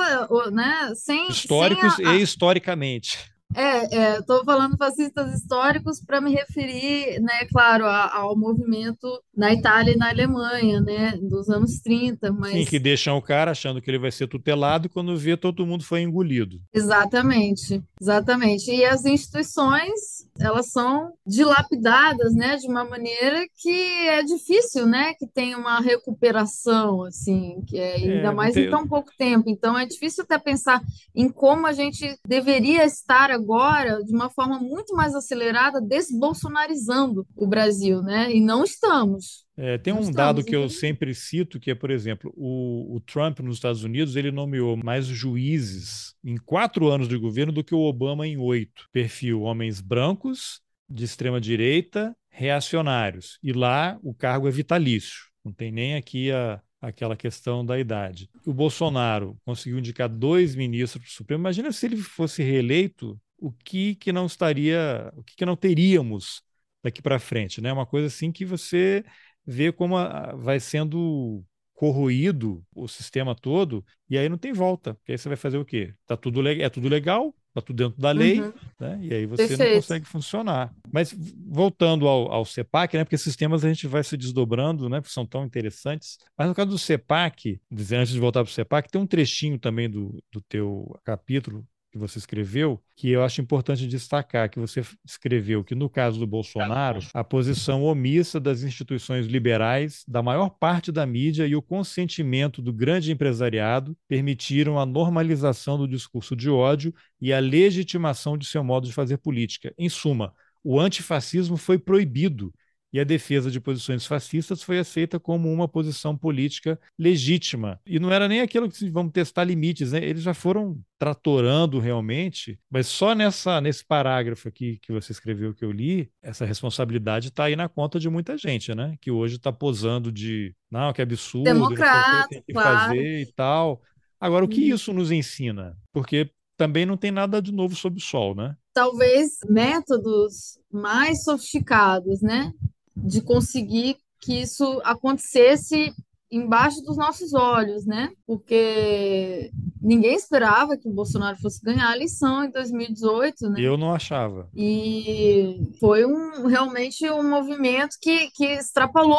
né, sem, históricos sem a, e historicamente. É, estou falando fascistas históricos para me referir, né, claro, ao movimento na Itália e na Alemanha, né, dos anos 30, mas... Sim, que deixam o cara achando que ele vai ser tutelado e quando vê todo mundo foi engolido. Exatamente, exatamente. E as instituições, elas são dilapidadas, né, de uma maneira que é difícil, né, que tenha uma recuperação, assim, que é, ainda é, mais tem... em tão pouco tempo. Então é difícil até pensar em como a gente deveria estar agora de uma forma muito mais acelerada, desbolsonarizando o Brasil, né? E não estamos. É, tem um dado que eu sempre cito, que é, por exemplo, o, o, Trump nos Estados Unidos, ele nomeou mais juízes em quatro anos de governo do que o Obama em oito. Perfil homens brancos, de extrema direita, reacionários. E lá o cargo é vitalício. Não tem nem aqui a, aquela questão da idade. O Bolsonaro conseguiu indicar dois ministros para o Supremo. Imagina se ele fosse reeleito, o que que não estaria, o que que não teríamos daqui para frente, né? Uma coisa assim que você vê como a, vai sendo corroído o sistema todo e aí não tem volta. Porque aí você vai fazer o quê? Tá tudo é tudo legal, tá tudo dentro da lei, uhum. né? E aí você Perfeito. não consegue funcionar. Mas voltando ao, ao CEPAC, né? Porque esses temas a gente vai se desdobrando, né? Porque são tão interessantes. Mas no caso do CEPAC, antes de voltar para o CEPAC, tem um trechinho também do, do teu capítulo que você escreveu, que eu acho importante destacar, que você escreveu que, no caso do Bolsonaro, a posição omissa das instituições liberais, da maior parte da mídia e o consentimento do grande empresariado permitiram a normalização do discurso de ódio e a legitimação de seu modo de fazer política. Em suma, o antifascismo foi proibido e a defesa de posições fascistas foi aceita como uma posição política legítima. E não era nem aquilo que vamos testar limites, né? eles já foram tratorando realmente, mas só nessa nesse parágrafo aqui que você escreveu que eu li, essa responsabilidade está aí na conta de muita gente, né? Que hoje está posando de não, que absurdo, Democrata, tem que claro. fazer e tal. Agora, o que uhum. isso nos ensina? Porque também não tem nada de novo sob o sol, né? Talvez métodos mais sofisticados, né? De conseguir que isso acontecesse embaixo dos nossos olhos, né? Porque ninguém esperava que o Bolsonaro fosse ganhar a eleição em 2018, né? Eu não achava. E foi um, realmente um movimento que, que extrapolou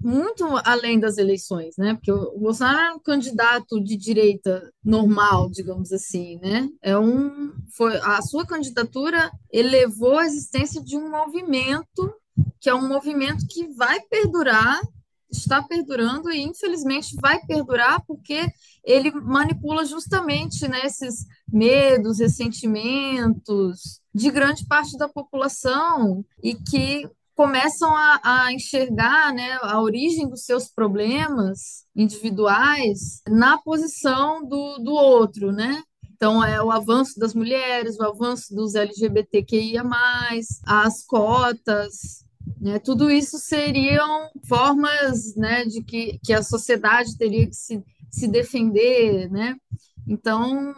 muito além das eleições, né? Porque o Bolsonaro era um candidato de direita normal, digamos assim, né? É um, foi, a sua candidatura elevou a existência de um movimento que é um movimento que vai perdurar, está perdurando e infelizmente vai perdurar porque ele manipula justamente né, esses medos, ressentimentos de grande parte da população e que começam a, a, enxergar né, a origem dos seus problemas individuais na posição do, do outro, né? Então, é o avanço das mulheres, o avanço dos LGBTQIA, as cotas, né? Tudo isso seriam formas né, de que, que a sociedade teria que se, se defender. Né? Então,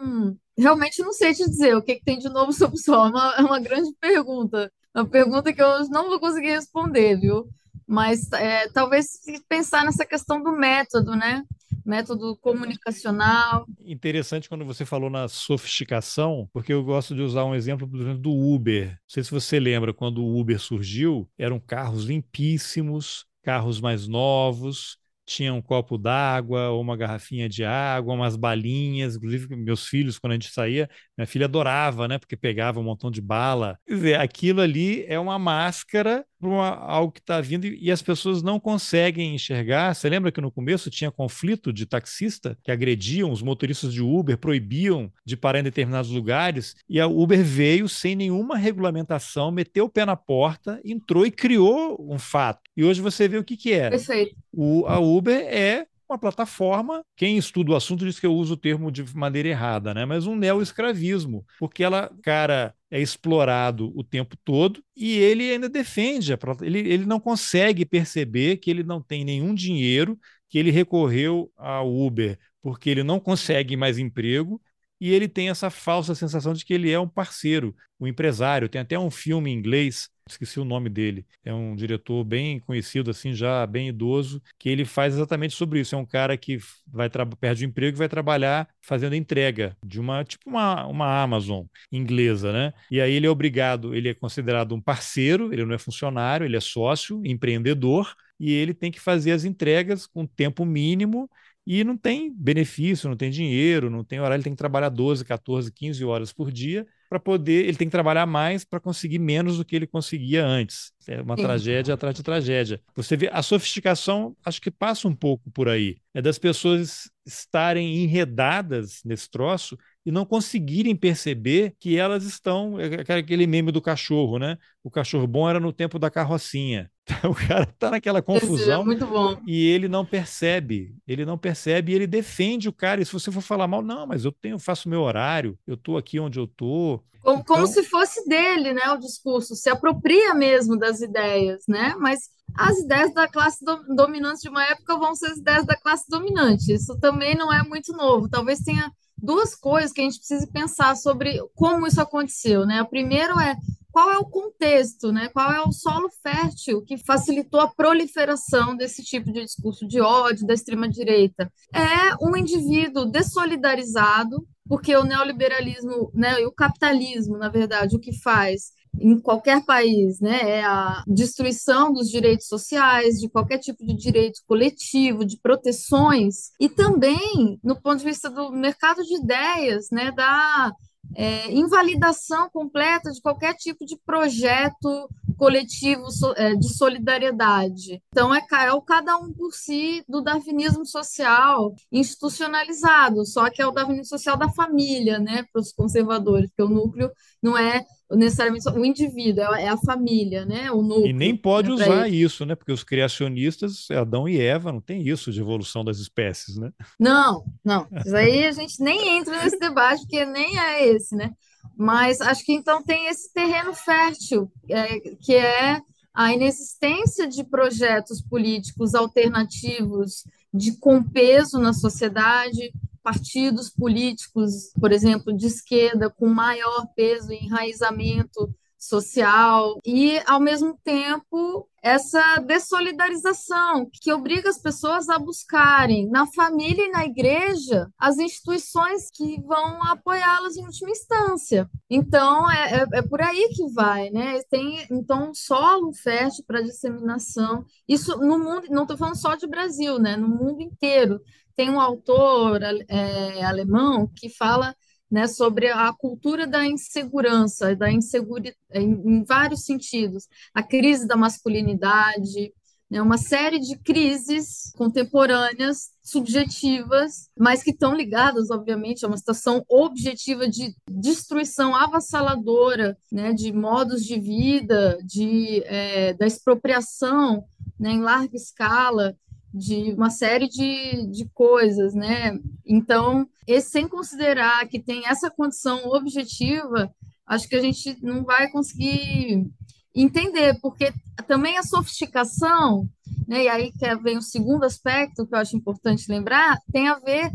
realmente não sei te dizer o que, que tem de novo [LAUGHS] sobre o sol. É uma, é uma grande pergunta. Uma pergunta que eu não vou conseguir responder, viu? Mas é, talvez pensar nessa questão do método, né? Método comunicacional. Interessante quando você falou na sofisticação, porque eu gosto de usar um exemplo, do Uber. Não sei se você lembra, quando o Uber surgiu, eram carros limpíssimos, carros mais novos, tinha um copo d'água, ou uma garrafinha de água, umas balinhas. Inclusive, meus filhos, quando a gente saía, minha filha adorava, né? Porque pegava um montão de bala. Quer dizer, aquilo ali é uma máscara para algo que está vindo e, e as pessoas não conseguem enxergar. Você lembra que no começo tinha conflito de taxista que agrediam os motoristas de Uber, proibiam de parar em determinados lugares, e a Uber veio sem nenhuma regulamentação, meteu o pé na porta, entrou e criou um fato. E hoje você vê o que, que é. Perfeito. O, a Uber é uma plataforma, quem estuda o assunto diz que eu uso o termo de maneira errada, né? Mas um neo-escravismo, porque ela, cara, é explorado o tempo todo e ele ainda defende, ele, ele não consegue perceber que ele não tem nenhum dinheiro, que ele recorreu ao Uber porque ele não consegue mais emprego e ele tem essa falsa sensação de que ele é um parceiro, um empresário. Tem até um filme em inglês esqueci o nome dele. É um diretor bem conhecido, assim, já bem idoso, que ele faz exatamente sobre isso. É um cara que vai perde o emprego e vai trabalhar fazendo entrega de uma, tipo uma, uma Amazon inglesa, né? E aí ele é obrigado, ele é considerado um parceiro, ele não é funcionário, ele é sócio, empreendedor, e ele tem que fazer as entregas com tempo mínimo e não tem benefício, não tem dinheiro, não tem horário, ele tem que trabalhar 12, 14, 15 horas por dia para poder, ele tem que trabalhar mais para conseguir menos do que ele conseguia antes. É uma Sim. tragédia atrás de tragédia. Você vê a sofisticação, acho que passa um pouco por aí. É das pessoas estarem enredadas nesse troço e não conseguirem perceber que elas estão. É aquele meme do cachorro, né? O cachorro bom era no tempo da carrocinha. [LAUGHS] O cara está naquela é confusão é e ele não percebe, ele não percebe e ele defende o cara. E se você for falar mal, não, mas eu tenho, faço meu horário, eu estou aqui onde eu estou. Como, então... como se fosse dele, né? O discurso se apropria mesmo das ideias, né? Mas as ideias da classe do, dominante de uma época vão ser as ideias da classe dominante. Isso também não é muito novo. Talvez tenha duas coisas que a gente precisa pensar sobre como isso aconteceu, né? O primeiro é qual é o contexto, né? Qual é o solo fértil que facilitou a proliferação desse tipo de discurso de ódio da extrema direita? É um indivíduo dessolidarizado, porque o neoliberalismo, né, e o capitalismo, na verdade, o que faz em qualquer país, né, é a destruição dos direitos sociais, de qualquer tipo de direito coletivo, de proteções, e também no ponto de vista do mercado de ideias, né, da é, invalidação completa de qualquer tipo de projeto coletivo é, de solidariedade. Então, é, é o cada um por si do darwinismo social institucionalizado, só que é o darwinismo social da família, né, para os conservadores, porque o núcleo não é necessariamente o indivíduo, é, é a família, né? O núcleo, e nem pode né, usar isso, né? Porque os criacionistas, Adão e Eva, não tem isso de evolução das espécies, né? Não, não. [LAUGHS] Isso aí a gente nem entra nesse debate, porque nem é esse, né? Mas acho que então tem esse terreno fértil, é, que é a inexistência de projetos políticos alternativos de compeso na sociedade, partidos políticos, por exemplo, de esquerda, com maior peso e enraizamento social e, ao mesmo tempo, essa dessolidarização que obriga as pessoas a buscarem na família e na igreja as instituições que vão apoiá-las em última instância. Então, é, é, é, por aí que vai, né? Tem, então, um solo fértil para disseminação. Isso no mundo, não estou falando só de Brasil, né? No mundo inteiro. Tem um autor é, alemão que fala né, sobre a cultura da insegurança, da insegurança em, em, vários sentidos, a crise da masculinidade, né, uma série de crises contemporâneas, subjetivas, mas que estão ligadas, obviamente, a uma situação objetiva de destruição avassaladora né, de modos de vida, de, é, da expropriação né, em larga escala de uma série de, de coisas, né? Então, esse, sem considerar que tem essa condição objetiva, acho que a gente não vai conseguir entender, porque também a sofisticação, né, e aí que vem o segundo aspecto que eu acho importante lembrar, tem a ver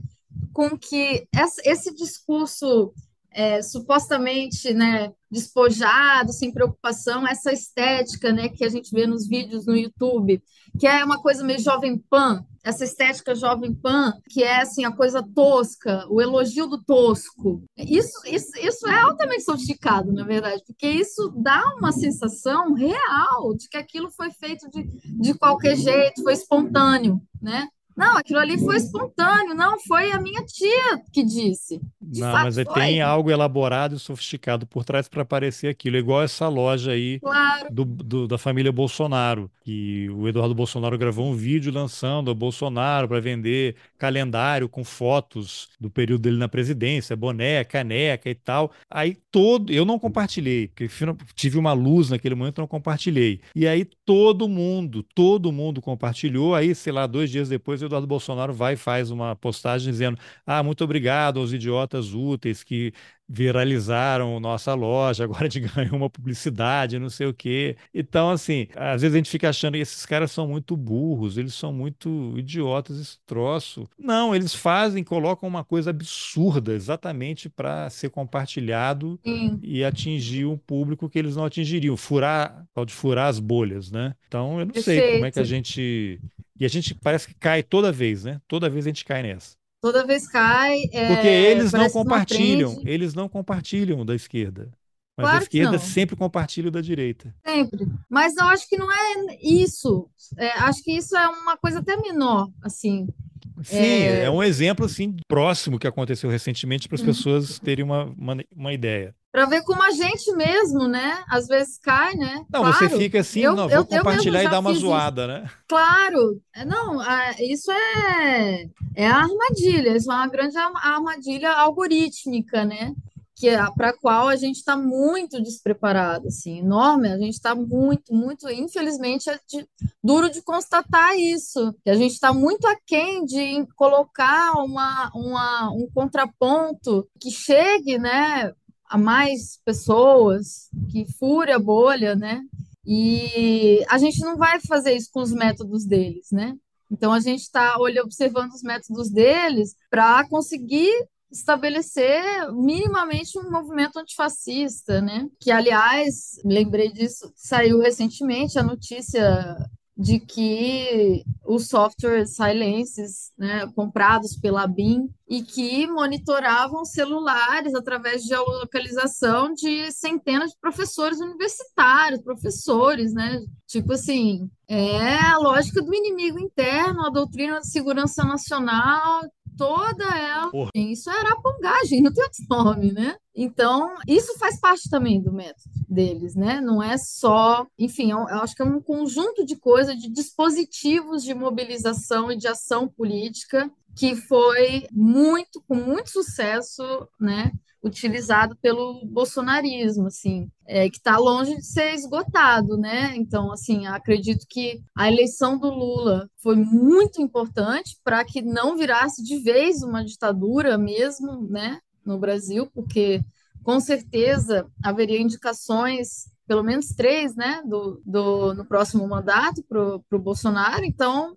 com que esse discurso é, supostamente né, despojado, sem preocupação, essa estética né, que a gente vê nos vídeos no YouTube, que é uma coisa meio jovem pan, essa estética jovem pan, que é assim a coisa tosca, o elogio do tosco. Isso, isso, isso é altamente sofisticado, na verdade, porque isso dá uma sensação real de que aquilo foi feito de, de qualquer jeito, foi espontâneo, né? Não, aquilo ali foi espontâneo, não, foi a minha tia que disse. De não, mas tem algo elaborado e sofisticado por trás para aparecer aquilo, igual essa loja aí claro. do, do, da família Bolsonaro, que o Eduardo Bolsonaro gravou um vídeo lançando o Bolsonaro para vender calendário com fotos do período dele na presidência, boné, caneca e tal. Aí todo, eu não compartilhei, porque tive uma luz naquele momento, não compartilhei. E aí todo mundo, todo mundo compartilhou, aí sei lá, dois dias depois eu Eduardo Bolsonaro vai e faz uma postagem dizendo: Ah, muito obrigado aos idiotas úteis que viralizaram nossa loja, agora a gente [LAUGHS] ganhou uma publicidade, não sei o quê. Então, assim, às vezes a gente fica achando que esses caras são muito burros, eles são muito idiotas, esse troço. Não, eles fazem, colocam uma coisa absurda exatamente para ser compartilhado Sim. e atingir um público que eles não atingiriam, furar, pode furar as bolhas, né? Então, eu não sei como é que a gente. E a gente parece que cai toda vez, né? Toda vez a gente cai nessa. Toda vez cai. É, Porque eles não compartilham, eles não compartilham da esquerda. Mas a Claro que esquerda sempre compartilha da direita. Sempre. Mas eu acho que não é isso. É, acho que isso é uma coisa até menor, assim. Sim, é, um exemplo assim próximo que aconteceu recentemente para as Uhum. pessoas terem uma, uma, uma ideia. Para ver como a gente mesmo, né? Às vezes cai, né? Não, você Claro. fica assim, Eu- não, eu- vou eu compartilhar e já dar uma fiz isso. zoada, né? Claro, É, não, isso é, é a armadilha, isso é uma grande arma- armadilha algorítmica, né? Que é para a qual a gente está muito despreparado, assim, enorme, a gente está muito, muito, infelizmente, é de- duro de constatar isso, que a gente está muito aquém de colocar uma, uma, um contraponto que chegue, né, a mais pessoas, que fure a bolha, né? E a gente não vai fazer isso com os métodos deles, né? Então a gente está observando os métodos deles para conseguir estabelecer minimamente um movimento antifascista, né? Que, aliás, lembrei disso, saiu recentemente a notícia de que os softwares silences, né, comprados pela BIM e que monitoravam celulares através de geolocalização de centenas de professores universitários, professores, né? Tipo assim, é a lógica do inimigo interno, a doutrina de segurança nacional, toda ela. Porra. Isso é arapongagem, não tem outro nome, né? Então, isso faz parte também do método deles, né? Não é só, enfim, eu, eu acho que é um conjunto de coisas, de dispositivos de mobilização e de ação política que foi muito, com muito sucesso, né? Utilizado pelo bolsonarismo, assim, é, que está longe de ser esgotado, né? Então, assim, acredito que a eleição do Lula foi muito importante para que não virasse de vez uma ditadura mesmo, né? No Brasil, porque com certeza haveria indicações, pelo menos três, né? Do, do no próximo mandato para o Bolsonaro. Então,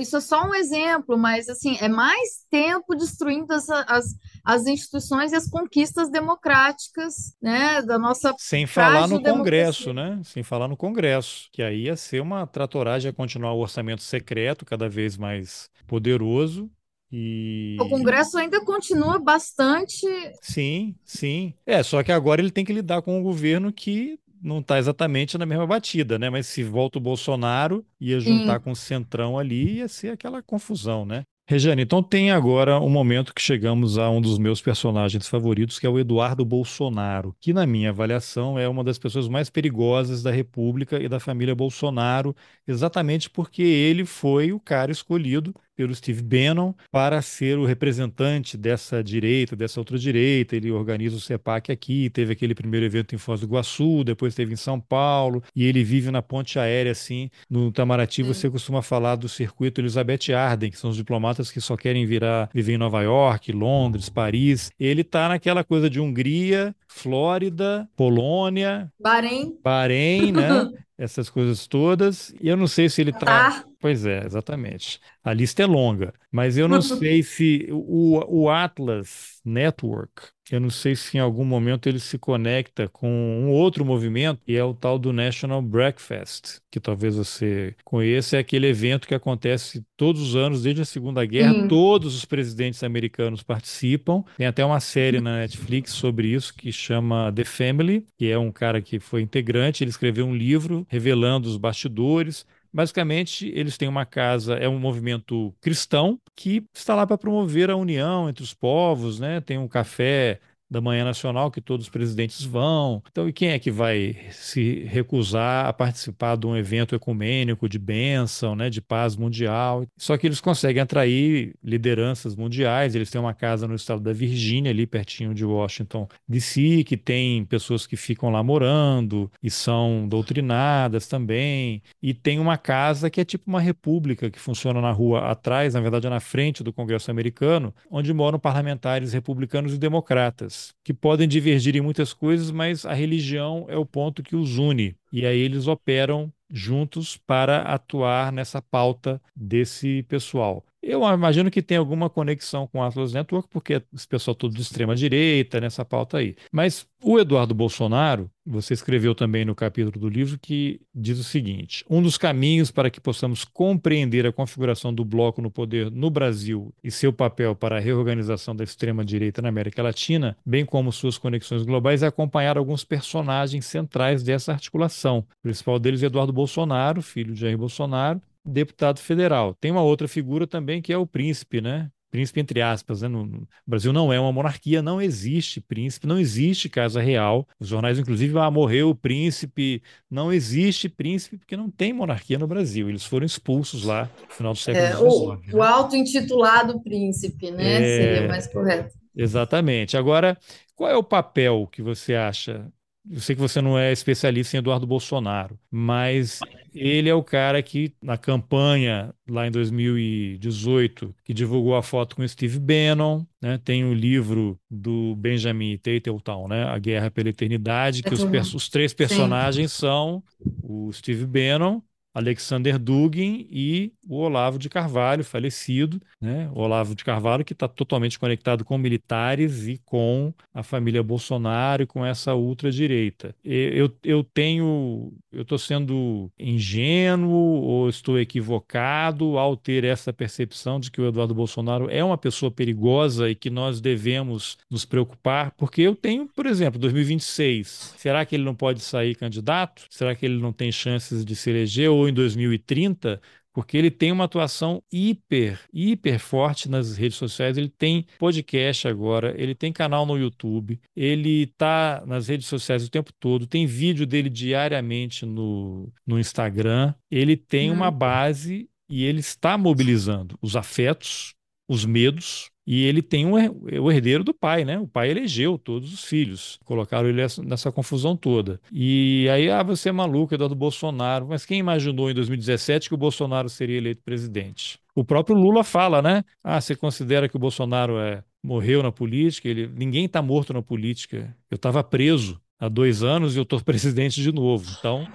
isso é só um exemplo, mas assim é mais tempo destruindo as, as, as instituições e as conquistas democráticas, né, da nossa Sem falar no Congresso, democracia. né? Sem falar no Congresso, que aí ia ser uma tratoragem a continuar o orçamento secreto, cada vez mais poderoso. E O Congresso ainda continua bastante. sim, sim. É, só que agora ele tem que lidar com um governo que não está exatamente na mesma batida, né? Mas se volta o Bolsonaro, ia juntar Sim. com o Centrão ali, ia ser aquela confusão, né? Rejane, então tem agora um momento que chegamos a um dos meus personagens favoritos, que é o Eduardo Bolsonaro, que, na minha avaliação, é uma das pessoas mais perigosas da República e da família Bolsonaro, exatamente porque ele foi o cara escolhido pelo Steve Bannon para ser o representante dessa direita, dessa outra direita. Ele organiza o CEPAC aqui, teve aquele primeiro evento em Foz do Iguaçu, depois teve em São Paulo, e ele vive na ponte aérea, assim. No Itamaraty Sim. você costuma falar do circuito Elizabeth Arden, que são os diplomatas que só querem virar, viver em Nova York, Londres, Paris. Ele tá naquela coisa de Hungria, Flórida, Polônia, Bahrein, Bahrein, né? [LAUGHS] Essas coisas todas. E eu não sei se ele tá. Pois é, exatamente. A lista é longa, mas eu não [LAUGHS] sei se o, o Atlas Network, eu não sei se em algum momento ele se conecta com um outro movimento, que é o tal do National Breakfast, que talvez você conheça, é aquele evento que acontece todos os anos, desde a Segunda Guerra, Sim. todos os presidentes americanos participam. Tem até uma série na Netflix sobre isso que chama The Family, que é um cara que foi integrante, ele escreveu um livro revelando os bastidores. Basicamente, eles têm uma casa, é um movimento cristão que está lá para promover a união entre os povos, né? Tem um café da Manhã Nacional, que todos os presidentes vão. Então, e quem é que vai se recusar a participar de um evento ecumênico de bênção, né, de paz mundial? Só que eles conseguem atrair lideranças mundiais. Eles têm uma casa no estado da Virgínia, ali pertinho de Washington DC, que tem pessoas que ficam lá morando e são doutrinadas também. E tem uma casa que é tipo uma república que funciona na rua atrás, na verdade é na frente do Congresso americano, onde moram parlamentares republicanos e democratas, que podem divergir em muitas coisas, mas a religião é o ponto que os une. E aí eles operam juntos para atuar nessa pauta desse pessoal. Eu imagino que tem alguma conexão com o Atlas Network, porque esse pessoal todo de extrema direita nessa pauta aí. Mas o Eduardo Bolsonaro, você escreveu também no capítulo do livro que diz o seguinte: um dos caminhos para que possamos compreender a configuração do bloco no poder no Brasil e seu papel para a reorganização da extrema direita na América Latina, bem como suas conexões globais, é acompanhar alguns personagens centrais dessa articulação. O principal deles é Eduardo Bolsonaro, filho de Jair Bolsonaro, deputado federal. Tem uma outra figura também que é o príncipe, né? Príncipe entre aspas, né? No, no Brasil não é uma monarquia, não existe príncipe, não existe casa real. Os jornais, inclusive, ah, morreu o príncipe. Não existe príncipe porque não tem monarquia no Brasil. Eles foram expulsos lá no final do século XIX. É, o, né? o auto-intitulado príncipe, né? É, Seria mais correto. Exatamente. Agora, qual é o papel que você acha eu sei que você não é especialista em Eduardo Bolsonaro, mas ele é o cara que, na campanha lá em 2018, que divulgou a foto com Steve Bannon, né? Tem o livro do Benjamin Teiteltown, né? A Guerra pela Eternidade, que os, os três personagens Sim. são o Steve Bannon, Alexander Dugin e o Olavo de Carvalho, falecido, né? O Olavo de Carvalho que está totalmente conectado com militares e com a família Bolsonaro e com essa ultradireita. Eu, eu tenho, eu estou sendo ingênuo ou estou equivocado ao ter essa percepção de que o Eduardo Bolsonaro é uma pessoa perigosa e que nós devemos nos preocupar, porque eu tenho, por exemplo, 2026, será que ele não pode sair candidato? Será que ele não tem chances de se eleger ou em 2030, porque ele tem uma atuação hiper, hiper forte nas redes sociais. Ele tem podcast agora, ele tem canal no YouTube, ele está nas redes sociais o tempo todo, tem vídeo dele diariamente no, no Instagram. Ele tem uma uhum. base e ele está mobilizando os afetos, os medos, e ele tem um, o herdeiro do pai, né? O pai elegeu todos os filhos, colocaram ele nessa confusão toda. E aí, ah, você é maluco, Eduardo Bolsonaro. Mas quem imaginou em 2017 que o Bolsonaro seria eleito presidente? O próprio Lula fala, né? Ah, você considera que o Bolsonaro é, morreu na política? Ele, ninguém está morto na política. Eu estava preso há dois anos e eu estou [LAUGHS] presidente de novo. Então,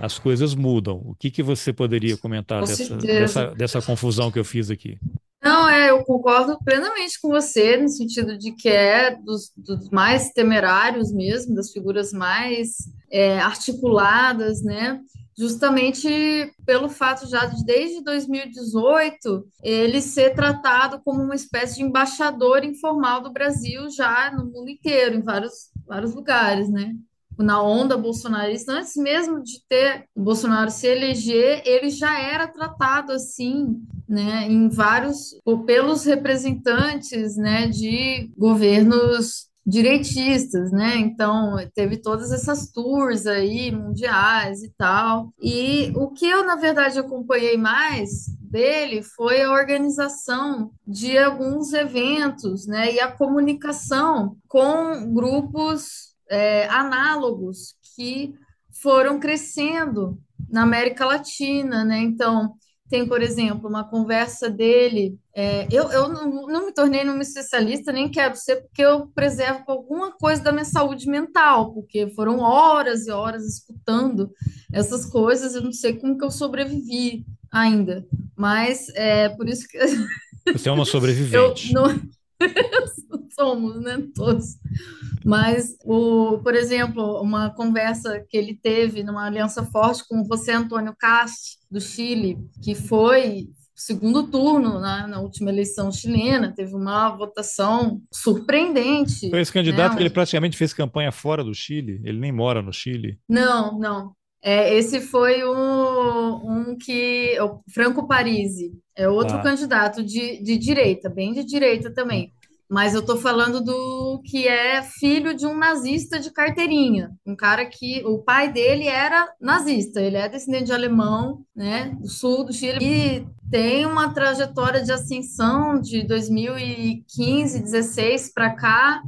as coisas mudam. O que, que você poderia comentar dessa, dessa, dessa confusão que eu fiz aqui? Não, é, eu concordo plenamente com você, no sentido de que é dos, dos mais temerários mesmo, das figuras mais é, articuladas, né? Justamente pelo fato já de desde 2018 ele ser tratado como uma espécie de embaixador informal do Brasil já no mundo inteiro, em vários, vários lugares, né? Na onda bolsonarista, antes mesmo de ter o Bolsonaro se eleger, ele já era tratado assim, né, em vários, pelos representantes, né, de governos direitistas, né? Então, teve todas essas tours aí mundiais e tal. E o que eu, na verdade, acompanhei mais dele foi a organização de alguns eventos, né? E a comunicação com grupos é, análogos que foram crescendo na América Latina, né? Então, tem, por exemplo, uma conversa dele. É, eu eu não, não, me tornei numa especialista, nem quero ser, porque eu preservo alguma coisa da minha saúde mental, porque foram horas e horas escutando essas coisas, eu não sei como que eu sobrevivi ainda, mas é por isso que. Você é uma [LAUGHS] sobrevivente. Eu, não... [LAUGHS] Somos, né? Todos. Mas, o, por exemplo, uma conversa que ele teve numa aliança forte com José Antônio Cast, do Chile, que foi segundo turno né, na última eleição chilena, teve uma votação surpreendente. Foi esse candidato né? que ele praticamente fez campanha fora do Chile, ele nem mora no Chile. Não, não. É, esse foi um, um que. O Franco Parisi, é outro ah. candidato de, de direita, bem de direita também. Mas eu tô falando do que é filho de um nazista de carteirinha, um cara que o pai dele era nazista, ele é descendente de alemão, né, do sul do Chile, e tem uma trajetória de ascensão de 2015, 16 para cá,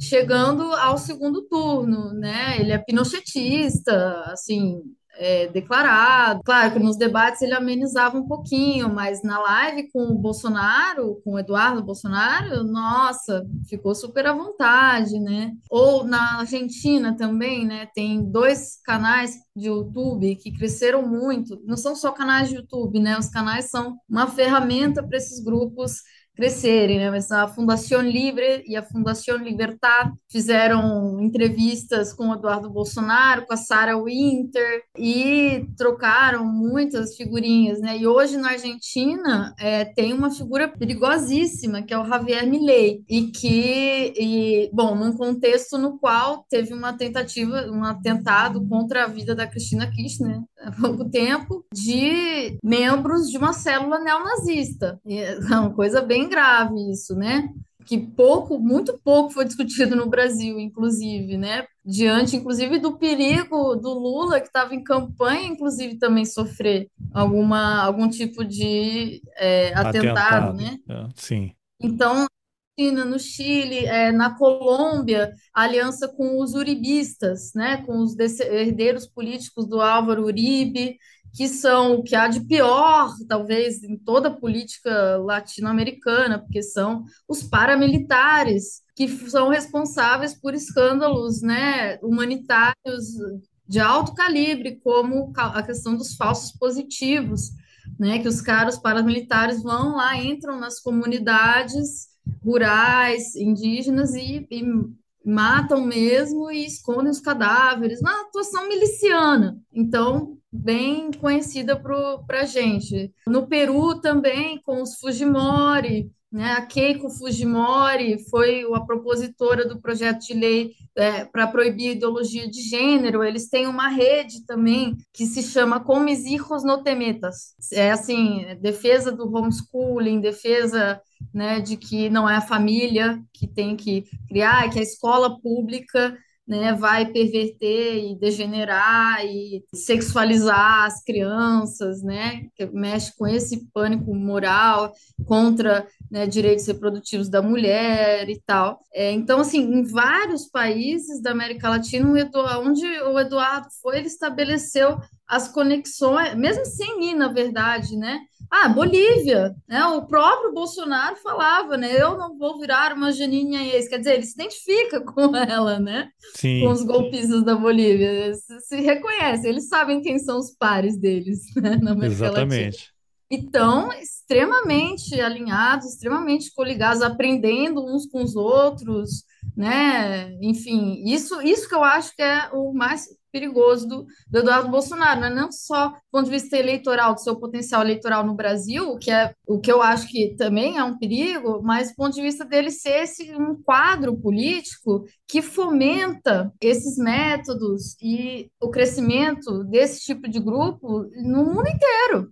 chegando ao segundo turno, né? Ele é pinochetista, assim, é, declarado. Claro que nos debates ele amenizava um pouquinho, mas na live com o Bolsonaro, com o Eduardo Bolsonaro, nossa, ficou super à vontade, né? Ou na Argentina também, né? Tem dois canais de YouTube que cresceram muito. Não são só canais de YouTube, né? Os canais são uma ferramenta para esses grupos crescerem, né? Mas a Fundação Libre e a Fundação Libertad fizeram entrevistas com o Eduardo Bolsonaro, com a Sarah Winter e trocaram muitas figurinhas, né? E hoje na Argentina é, tem uma figura perigosíssima que é o Javier Milei e que, e, bom, num contexto no qual teve uma tentativa, um atentado contra a vida da Cristina Kirchner há pouco tempo de membros de uma célula neonazista. É uma coisa bem grave isso, né? Que pouco, muito pouco foi discutido no Brasil, inclusive, né? Diante, inclusive, do perigo do Lula, que estava em campanha, inclusive, também sofrer alguma, algum tipo de é, atentado, atentado, né? É, sim. Então, no Chile, é, na Colômbia, aliança com os uribistas, né, com os herdeiros políticos do Álvaro Uribe, que são o que há de pior, talvez, em toda a política latino-americana, porque são os paramilitares, que são responsáveis por escândalos né, humanitários de alto calibre, como a questão dos falsos positivos, né, que os caras paramilitares vão lá, entram nas comunidades rurais, indígenas e, e matam mesmo e escondem os cadáveres, uma atuação miliciana. Então, bem conhecida para a gente. No Peru também, com os Fujimori, né? A Keiko Fujimori foi a propositora do projeto de lei é, para proibir ideologia de gênero. Eles têm uma rede também que se chama Comis Hijos no Temetas. É assim, defesa do homeschooling, defesa né, de que não é a família que tem que criar, que a escola pública né, vai perverter e degenerar e sexualizar as crianças, né, que mexe com esse pânico moral contra né, direitos reprodutivos da mulher e tal. É, então, assim, em vários países da América Latina, onde o Eduardo foi, ele estabeleceu as conexões, mesmo sem ir, na verdade, né? Ah, Bolívia, né? O próprio Bolsonaro falava, né? Eu não vou virar uma Janine ex. Quer dizer, ele se identifica [LAUGHS] com ela, né? Sim. Com os golpistas da Bolívia. Se, se reconhece, eles sabem quem são os pares deles, [LAUGHS] né? Na América Exatamente. Latina. Então, extremamente alinhados, extremamente coligados, aprendendo uns com os outros, né? Enfim, isso, isso que eu acho que é o mais perigoso do, do Eduardo Bolsonaro, né? não só do ponto de vista eleitoral, do seu potencial eleitoral no Brasil, que é o que eu acho que também é um perigo, mas do ponto de vista dele ser esse, um quadro político que fomenta esses métodos e o crescimento desse tipo de grupo no mundo inteiro.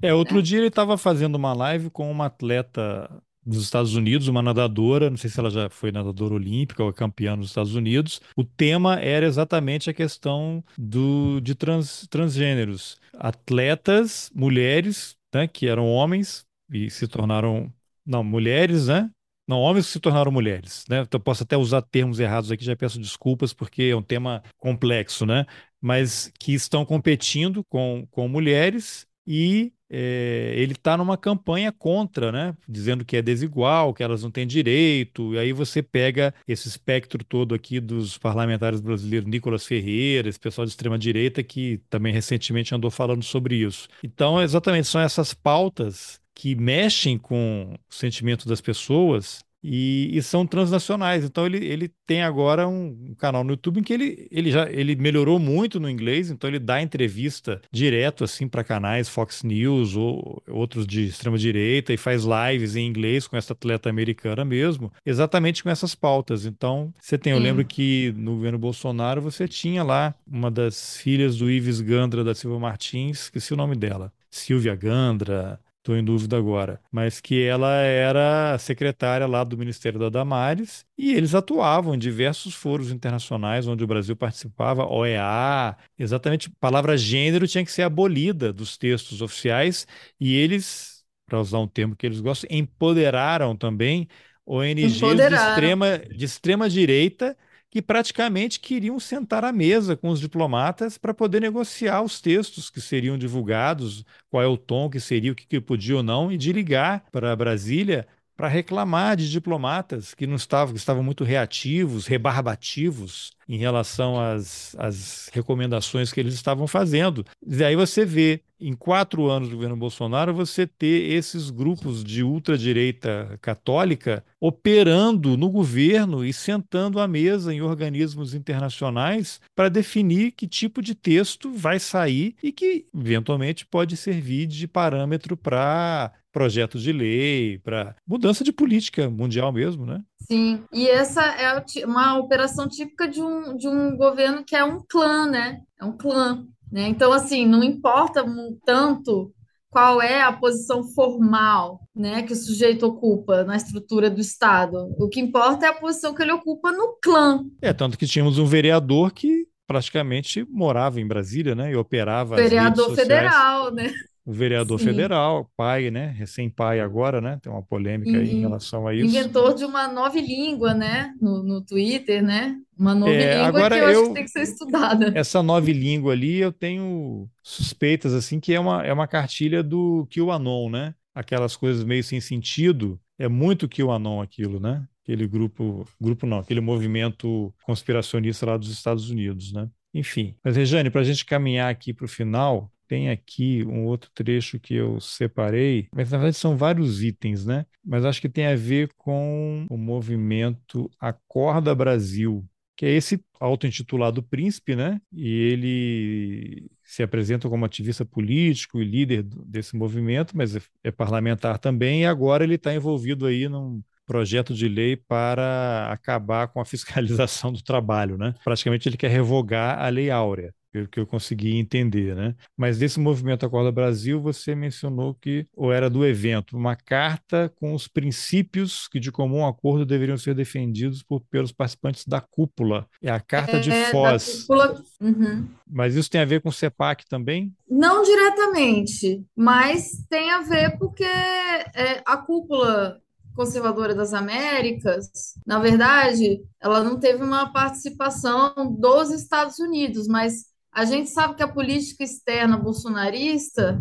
É, outro dia ele estava fazendo uma live com uma atleta dos Estados Unidos, uma nadadora, não sei se ela já foi nadadora olímpica ou campeã nos Estados Unidos. O tema era exatamente a questão do, de trans, transgêneros. Atletas, mulheres, né, que eram homens e se tornaram. Não, mulheres, né? Não, homens que se tornaram mulheres, né? Então, posso até usar termos errados aqui, já peço desculpas, porque é um tema complexo, né? Mas que estão competindo com, com mulheres e é, ele está numa campanha contra, né? Dizendo que é desigual, que elas não têm direito. E aí você pega esse espectro todo aqui dos parlamentares brasileiros, Nicolas Ferreira, esse pessoal de extrema direita que também recentemente andou falando sobre isso. Então, exatamente, são essas pautas que mexem com o sentimento das pessoas e, e, são transnacionais. Então ele, ele tem agora um, um, canal no YouTube em que ele, ele já ele melhorou muito no inglês, então ele dá entrevista direto assim para canais Fox News ou outros de extrema direita e faz lives em inglês com essa atleta americana mesmo, exatamente com essas pautas. Então você tem, eu lembro que no governo Bolsonaro você tinha lá uma das filhas do Ives Gandra da Silva Martins, esqueci o nome dela, Silvia Gandra, estou em dúvida agora, mas que ela era secretária lá do Ministério da Damares e eles atuavam em diversos foros internacionais onde o Brasil participava, OEA, exatamente, a palavra gênero tinha que ser abolida dos textos oficiais e eles, para usar um termo que eles gostam, empoderaram também ONGs empoderaram. de extrema, de extrema direita que praticamente queriam sentar à mesa com os diplomatas para poder negociar os textos que seriam divulgados, qual é o tom que seria, o que, que podia ou não, e de ligar para Brasília para reclamar de diplomatas que não estavam, que estavam muito reativos, rebarbativos em relação às, às recomendações que eles estavam fazendo. E aí você vê, em quatro anos do governo Bolsonaro, você ter esses grupos de ultradireita católica operando no governo e sentando à mesa em organismos internacionais para definir que tipo de texto vai sair e que, eventualmente, pode servir de parâmetro para projetos de lei, para mudança de política mundial mesmo, né? Sim, e essa é uma operação típica de um, de um governo que é um clã, né? É um clã, né? Então, assim, não importa tanto qual é a posição formal, né, que o sujeito ocupa na estrutura do Estado. O que importa é a posição que ele ocupa no clã. É, tanto que tínhamos um vereador que praticamente morava em Brasília, né, e operava vereador federal, né? O vereador Sim. federal, pai, né? Recém-pai agora, né? Tem uma polêmica aí em relação a isso. Inventor de uma nova língua, né? No, no Twitter, né? Uma nova é, língua agora que eu, eu, acho que tem que ser estudada. Essa nova língua ali, eu tenho suspeitas, assim, que é uma, é uma cartilha do QAnon, né? Aquelas coisas meio sem sentido. É muito QAnon aquilo, né? Aquele grupo, grupo não, aquele movimento conspiracionista lá dos Estados Unidos, né? Enfim. Mas, Rejane, para a gente caminhar aqui para o final, tem aqui um outro trecho que eu separei, mas na verdade são vários itens, né? Mas acho que tem a ver com o movimento Acorda Brasil, que é esse auto-intitulado príncipe, né? E ele se apresenta como ativista político e líder desse movimento, mas é, é parlamentar também, e agora ele está envolvido aí num projeto de lei para acabar com a fiscalização [LAUGHS] do trabalho, né? Praticamente ele quer revogar a Lei Áurea pelo que eu consegui entender, né? Mas desse movimento Acorda Brasil, você mencionou que, ou era do evento, uma carta com os princípios que de comum acordo deveriam ser defendidos por, pelos participantes da cúpula. É a carta é, de Foz. Uhum. Mas isso tem a ver com o CEPAC também? Não diretamente, mas tem a ver porque é, a cúpula conservadora das Américas, na verdade, ela não teve uma participação dos Estados Unidos, mas a gente sabe que a política externa bolsonarista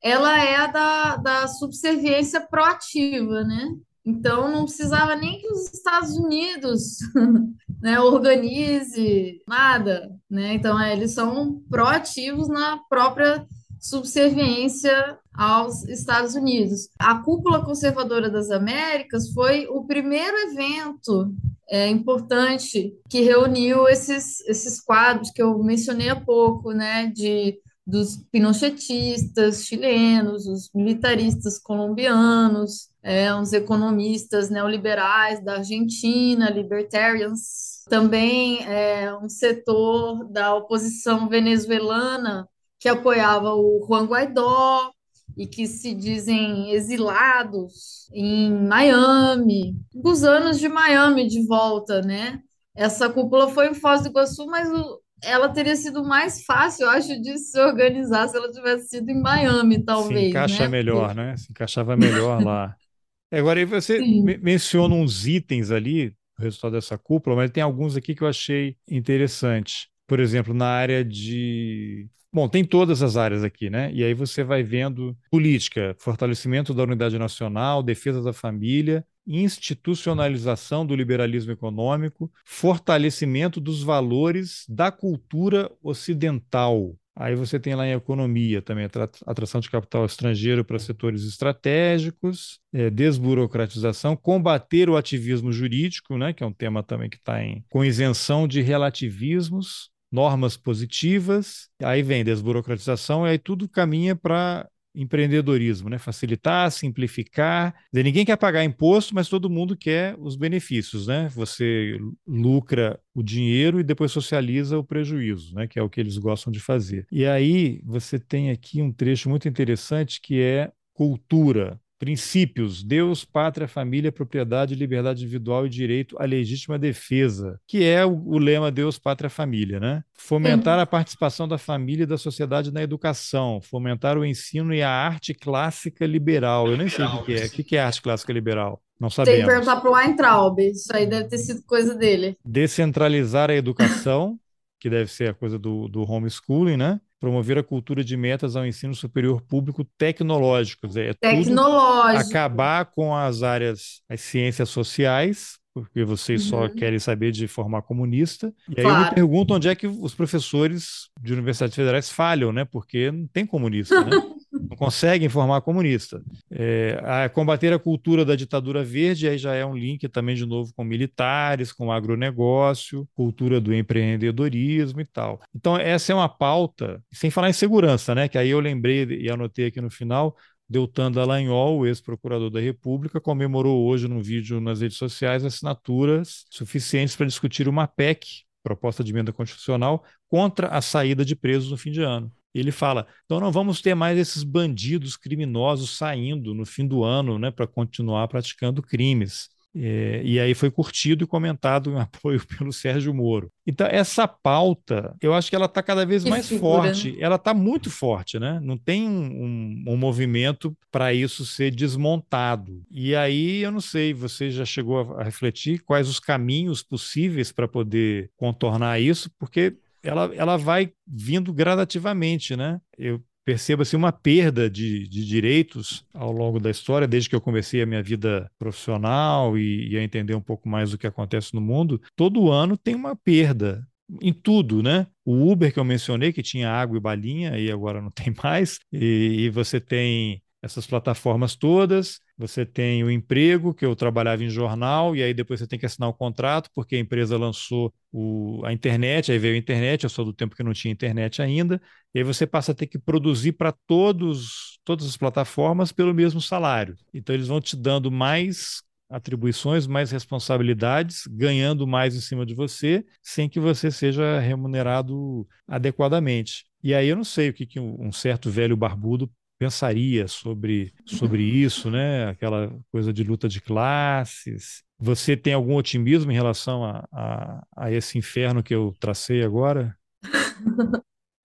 ela é da, da subserviência proativa, né? Então não precisava nem que os Estados Unidos [LAUGHS] né, organize nada, né? Então é, eles são proativos na própria subserviência aos Estados Unidos. A Cúpula Conservadora das Américas foi o primeiro evento é, importante que reuniu esses, esses quadros que eu mencionei há pouco, né, de dos pinochetistas chilenos, os militaristas colombianos, é, uns economistas neoliberais da Argentina, libertarians, também é, um setor da oposição venezuelana que apoiava o Juan Guaidó, e que se dizem exilados em Miami, dos anos de Miami de volta, né? Essa cúpula foi em Foz do Iguaçu, mas o, ela teria sido mais fácil, eu acho, de se organizar se ela tivesse sido em Miami, talvez. Se encaixa né? melhor, né? Se encaixava melhor lá. [LAUGHS] Agora, você Sim. menciona uns itens ali, o resultado dessa cúpula, mas tem alguns aqui que eu achei interessante. Por exemplo, na área de Bom, tem todas as áreas aqui, né? E aí você vai vendo política, fortalecimento da unidade nacional, defesa da família, institucionalização do liberalismo econômico, fortalecimento dos valores da cultura ocidental. Aí você tem lá em economia também atração de capital estrangeiro para setores estratégicos, é, desburocratização, combater o ativismo jurídico, né, que é um tema também que está em com isenção de relativismos, normas positivas, aí vem desburocratização, e aí tudo caminha para empreendedorismo, né? Facilitar, simplificar. Dizer, ninguém quer pagar imposto, mas todo mundo quer os benefícios, né? Você lucra o dinheiro e depois socializa o prejuízo, né? Que é o que eles gostam de fazer. E aí você tem aqui um trecho muito interessante que é cultura, princípios, Deus, pátria, família, propriedade, liberdade individual e direito à legítima defesa, que é o, o lema Deus, pátria, família, né? Fomentar a participação da família e da sociedade na educação, fomentar o ensino e a arte clássica liberal. Eu nem sei o que é. O que é arte clássica liberal? Não sabemos. Tem que perguntar para o Weintraub, isso aí deve ter sido coisa dele. Descentralizar a educação, que deve ser a coisa do, do homeschooling, né? Promover a cultura de metas ao ensino superior público tecnológico. É Tecnológico. acabar com as áreas, as ciências sociais, porque vocês uhum. só querem saber de formar comunista. E aí claro. eu me pergunto onde é que os professores de universidades federais falham, né? Porque não tem comunista, né? [LAUGHS] não conseguem formar comunista. É, a combater a cultura da ditadura verde, aí já é um link também, de novo, com militares, com agronegócio, cultura do empreendedorismo e tal. Então, essa é uma pauta, sem falar em segurança, né? Que aí eu lembrei e anotei aqui no final, Deltan Dallagnol, ex-procurador da República, comemorou hoje num vídeo nas redes sociais assinaturas suficientes para discutir uma PEC, proposta de emenda constitucional, contra a saída de presos no fim de ano. Ele fala: então não vamos ter mais esses bandidos criminosos saindo no fim do ano né, para continuar praticando crimes. É, e aí foi curtido e comentado em [LAUGHS] apoio pelo Sérgio Moro. Então, essa pauta, eu acho que ela está cada vez que mais figura. forte. Ela está muito forte, né? Não tem um, um movimento para isso ser desmontado. E aí, eu não sei, você já chegou a, a refletir quais os caminhos possíveis para poder contornar isso, porque ela, ela vai vindo gradativamente, né? Eu percebo assim, uma perda de, de direitos ao longo da história, desde que eu comecei a minha vida profissional e, e a entender um pouco mais do que acontece no mundo. Todo ano tem uma perda em tudo, né? O Uber que eu mencionei, que tinha água e balinha, e agora não [LAUGHS] tem mais, e, e você tem essas plataformas todas. Você tem o emprego, que eu trabalhava em jornal, e aí depois você tem que assinar o um contrato, porque a empresa lançou o, a internet, aí veio a internet, eu sou do tempo que não tinha internet ainda, e aí você passa a ter que produzir para todos todas as plataformas pelo mesmo salário. Então eles vão te dando mais atribuições, mais responsabilidades, ganhando mais em cima de você, sem que você seja remunerado adequadamente. E aí eu não sei o que, que um certo velho barbudo pensaria sobre, sobre isso, né? Aquela coisa de luta de classes. Você tem algum otimismo em relação a, a, a esse inferno que eu tracei agora? [LAUGHS]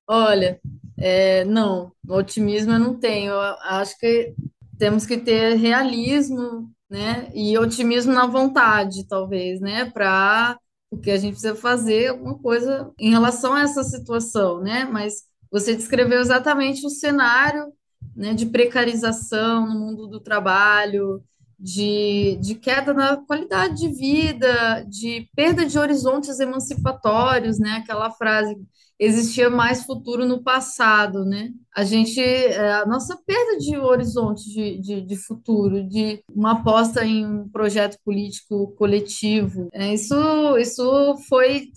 Olha, é, não, otimismo eu não tenho. Eu acho que temos que ter realismo, né? E otimismo na vontade, talvez, né? Para porque a gente precisa fazer alguma coisa em relação a essa situação, né? Mas você descreveu exatamente o cenário né, de precarização no mundo do trabalho, de, de queda na qualidade de vida, de perda de horizontes emancipatórios, né? Aquela frase existia mais futuro no passado, né? A gente, é, a nossa perda de horizonte de, de, de, futuro, de uma aposta em um projeto político coletivo, é, isso, isso foi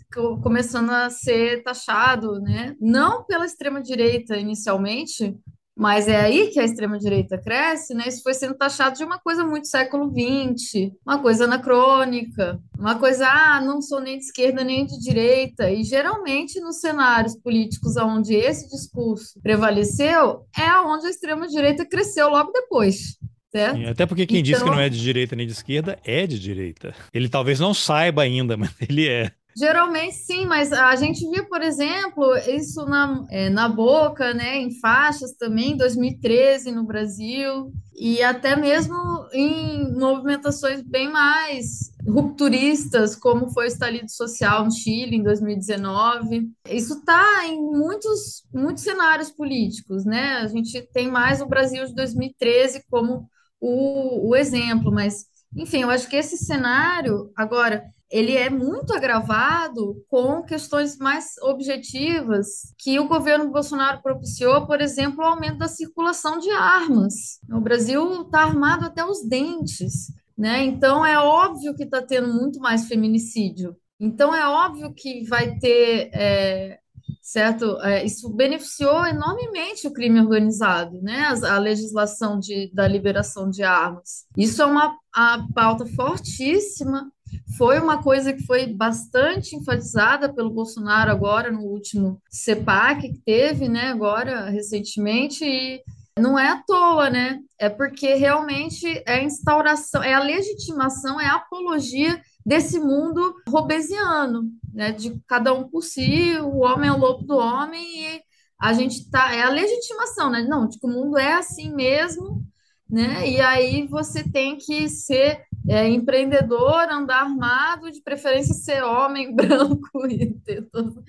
começando a ser taxado, né? Não pela extrema direita inicialmente, mas é aí que a extrema-direita cresce, né? Isso foi sendo taxado de uma coisa muito século XX, uma coisa anacrônica, uma coisa, ah, não sou nem de esquerda nem de direita. E geralmente nos cenários políticos onde esse discurso prevaleceu, é onde a extrema-direita cresceu logo depois. Certo? Sim, até porque quem então, diz que não é de direita nem de esquerda é de direita. Ele talvez não saiba ainda, [LAUGHS] mas ele é. Geralmente sim, mas a gente viu, por exemplo, isso na, é, na boca, né, em faixas também, em 2013 no Brasil, e até mesmo em movimentações bem mais rupturistas, como foi o estalido social no Chile em 2019. Isso está em muitos, muitos cenários políticos, né? A gente tem mais o Brasil de 2013 como o, o exemplo, mas, enfim, eu acho que esse cenário, agora ele é muito agravado com questões mais objetivas que o governo Bolsonaro propiciou, por exemplo, o aumento da circulação de armas. O Brasil está armado até os dentes, né? Então é óbvio que está tendo muito mais feminicídio. Então é óbvio que vai ter é, certo? É, isso beneficiou enormemente o crime organizado, né? A, a legislação de, da liberação de armas. Isso é uma a pauta fortíssima foi uma coisa que foi bastante enfatizada pelo Bolsonaro agora no último CEPAC que teve, né, agora recentemente, e, Não é à toa, né? É porque realmente é a instauração, é a legitimação, é a apologia desse mundo robesiano, né? De cada um por si, o homem é o lobo do homem e a gente tá, é a legitimação, né? Não, tipo, o mundo é assim mesmo, né? E aí você tem que ser é, empreendedor, andar armado, de preferência ser homem, [LAUGHS] branco e ter todo...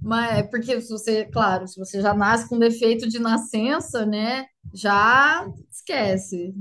Mas é porque se você, claro, se você já nasce com defeito de nascença, né? Já esquece.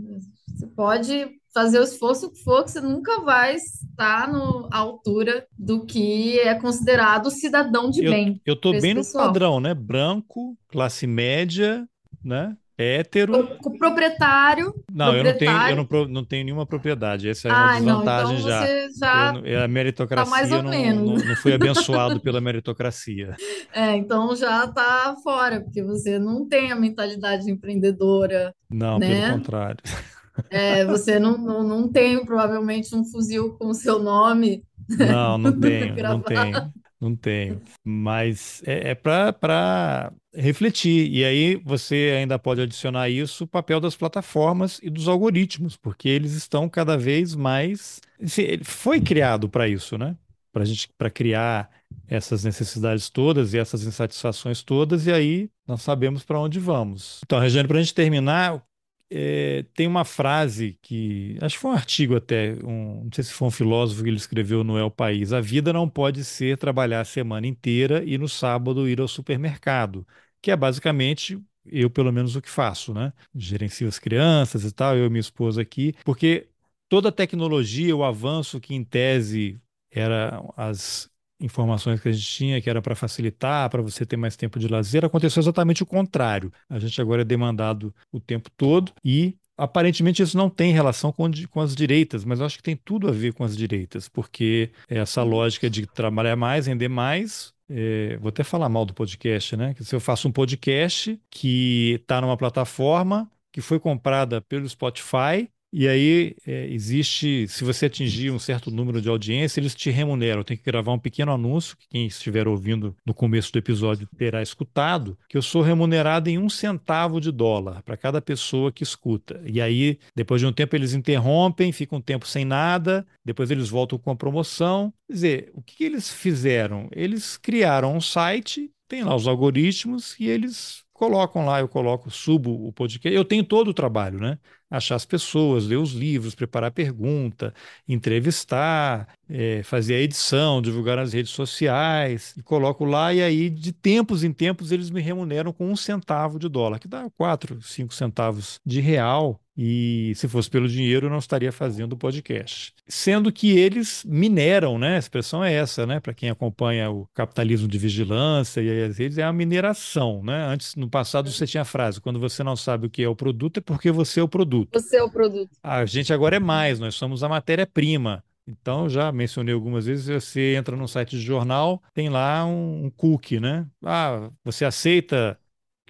Você pode fazer o esforço que for, que você nunca vai estar no, à altura do que é considerado cidadão de eu, bem. Eu tô bem no pessoal. padrão, né? Branco, classe média, né? Hétero. O proprietário. Não, proprietário. eu não tenho, eu não, não tenho nenhuma propriedade. Essa é uma ah, desvantagem não, então já. Você já eu, é a meritocracia. Tá mais ou não, menos. Não, não fui abençoado [LAUGHS] pela meritocracia. É, então já está fora, porque você não tem a mentalidade empreendedora. Não, né? pelo contrário. É, você não, não, não tem provavelmente um fuzil com o seu nome. Não, não [LAUGHS] tenho, não tenho. Não tenho. Mas é, é para refletir. E aí você ainda pode adicionar isso o papel das plataformas e dos algoritmos, porque eles estão cada vez mais. Foi criado para isso, né? Para gente, para criar essas necessidades todas e essas insatisfações todas, e aí nós sabemos para onde vamos. Então, Regiane, para a gente terminar, é, tem uma frase que, acho que foi um artigo até, um, não sei se foi um filósofo que ele escreveu no El País: a vida não pode ser trabalhar a semana inteira e no sábado ir ao supermercado, que é basicamente eu, pelo menos, o que faço, né? Gerencio as crianças e tal, eu e minha esposa aqui, porque toda a tecnologia, o avanço que em tese era as informações que a gente tinha, que era para facilitar, para você ter mais tempo de lazer, aconteceu exatamente o contrário. A gente agora é demandado o tempo todo e aparentemente isso não tem relação com, com as direitas, mas eu acho que tem tudo a ver com as direitas, porque essa lógica de trabalhar mais, render mais, é, vou até falar mal do podcast, né? Que se eu faço um podcast que está numa plataforma que foi comprada pelo Spotify e aí é, existe, se você atingir um certo número de audiência, eles te remuneram. Tem que gravar um pequeno anúncio, que quem estiver ouvindo no começo do episódio terá escutado, que eu sou remunerado em um centavo de dólar para cada pessoa que escuta. E aí, depois de um tempo, eles interrompem, ficam um tempo sem nada, depois eles voltam com a promoção. Quer dizer, o que, eles fizeram? Eles criaram um site, tem lá os algoritmos e eles colocam lá, eu coloco, subo o podcast. Eu tenho todo o trabalho, né? Achar as pessoas, ler os livros, preparar pergunta, entrevistar, é, fazer a edição, divulgar nas redes sociais, e coloco lá, e aí, de tempos em tempos, eles me remuneram com um centavo de dólar, que dá quatro, cinco centavos de real e se fosse pelo dinheiro, eu não estaria fazendo o podcast. Sendo que eles mineram, né? A expressão é essa, né? Para quem acompanha o capitalismo de vigilância e as redes, é a mineração, né? Antes, no passado, você tinha a frase: quando você não sabe o que é o produto, é porque você é o produto. Você é o produto. A gente agora é mais, nós somos a matéria-prima. Então, já mencionei algumas vezes, você entra no site de jornal, tem lá um, um cookie, né? Ah, você aceita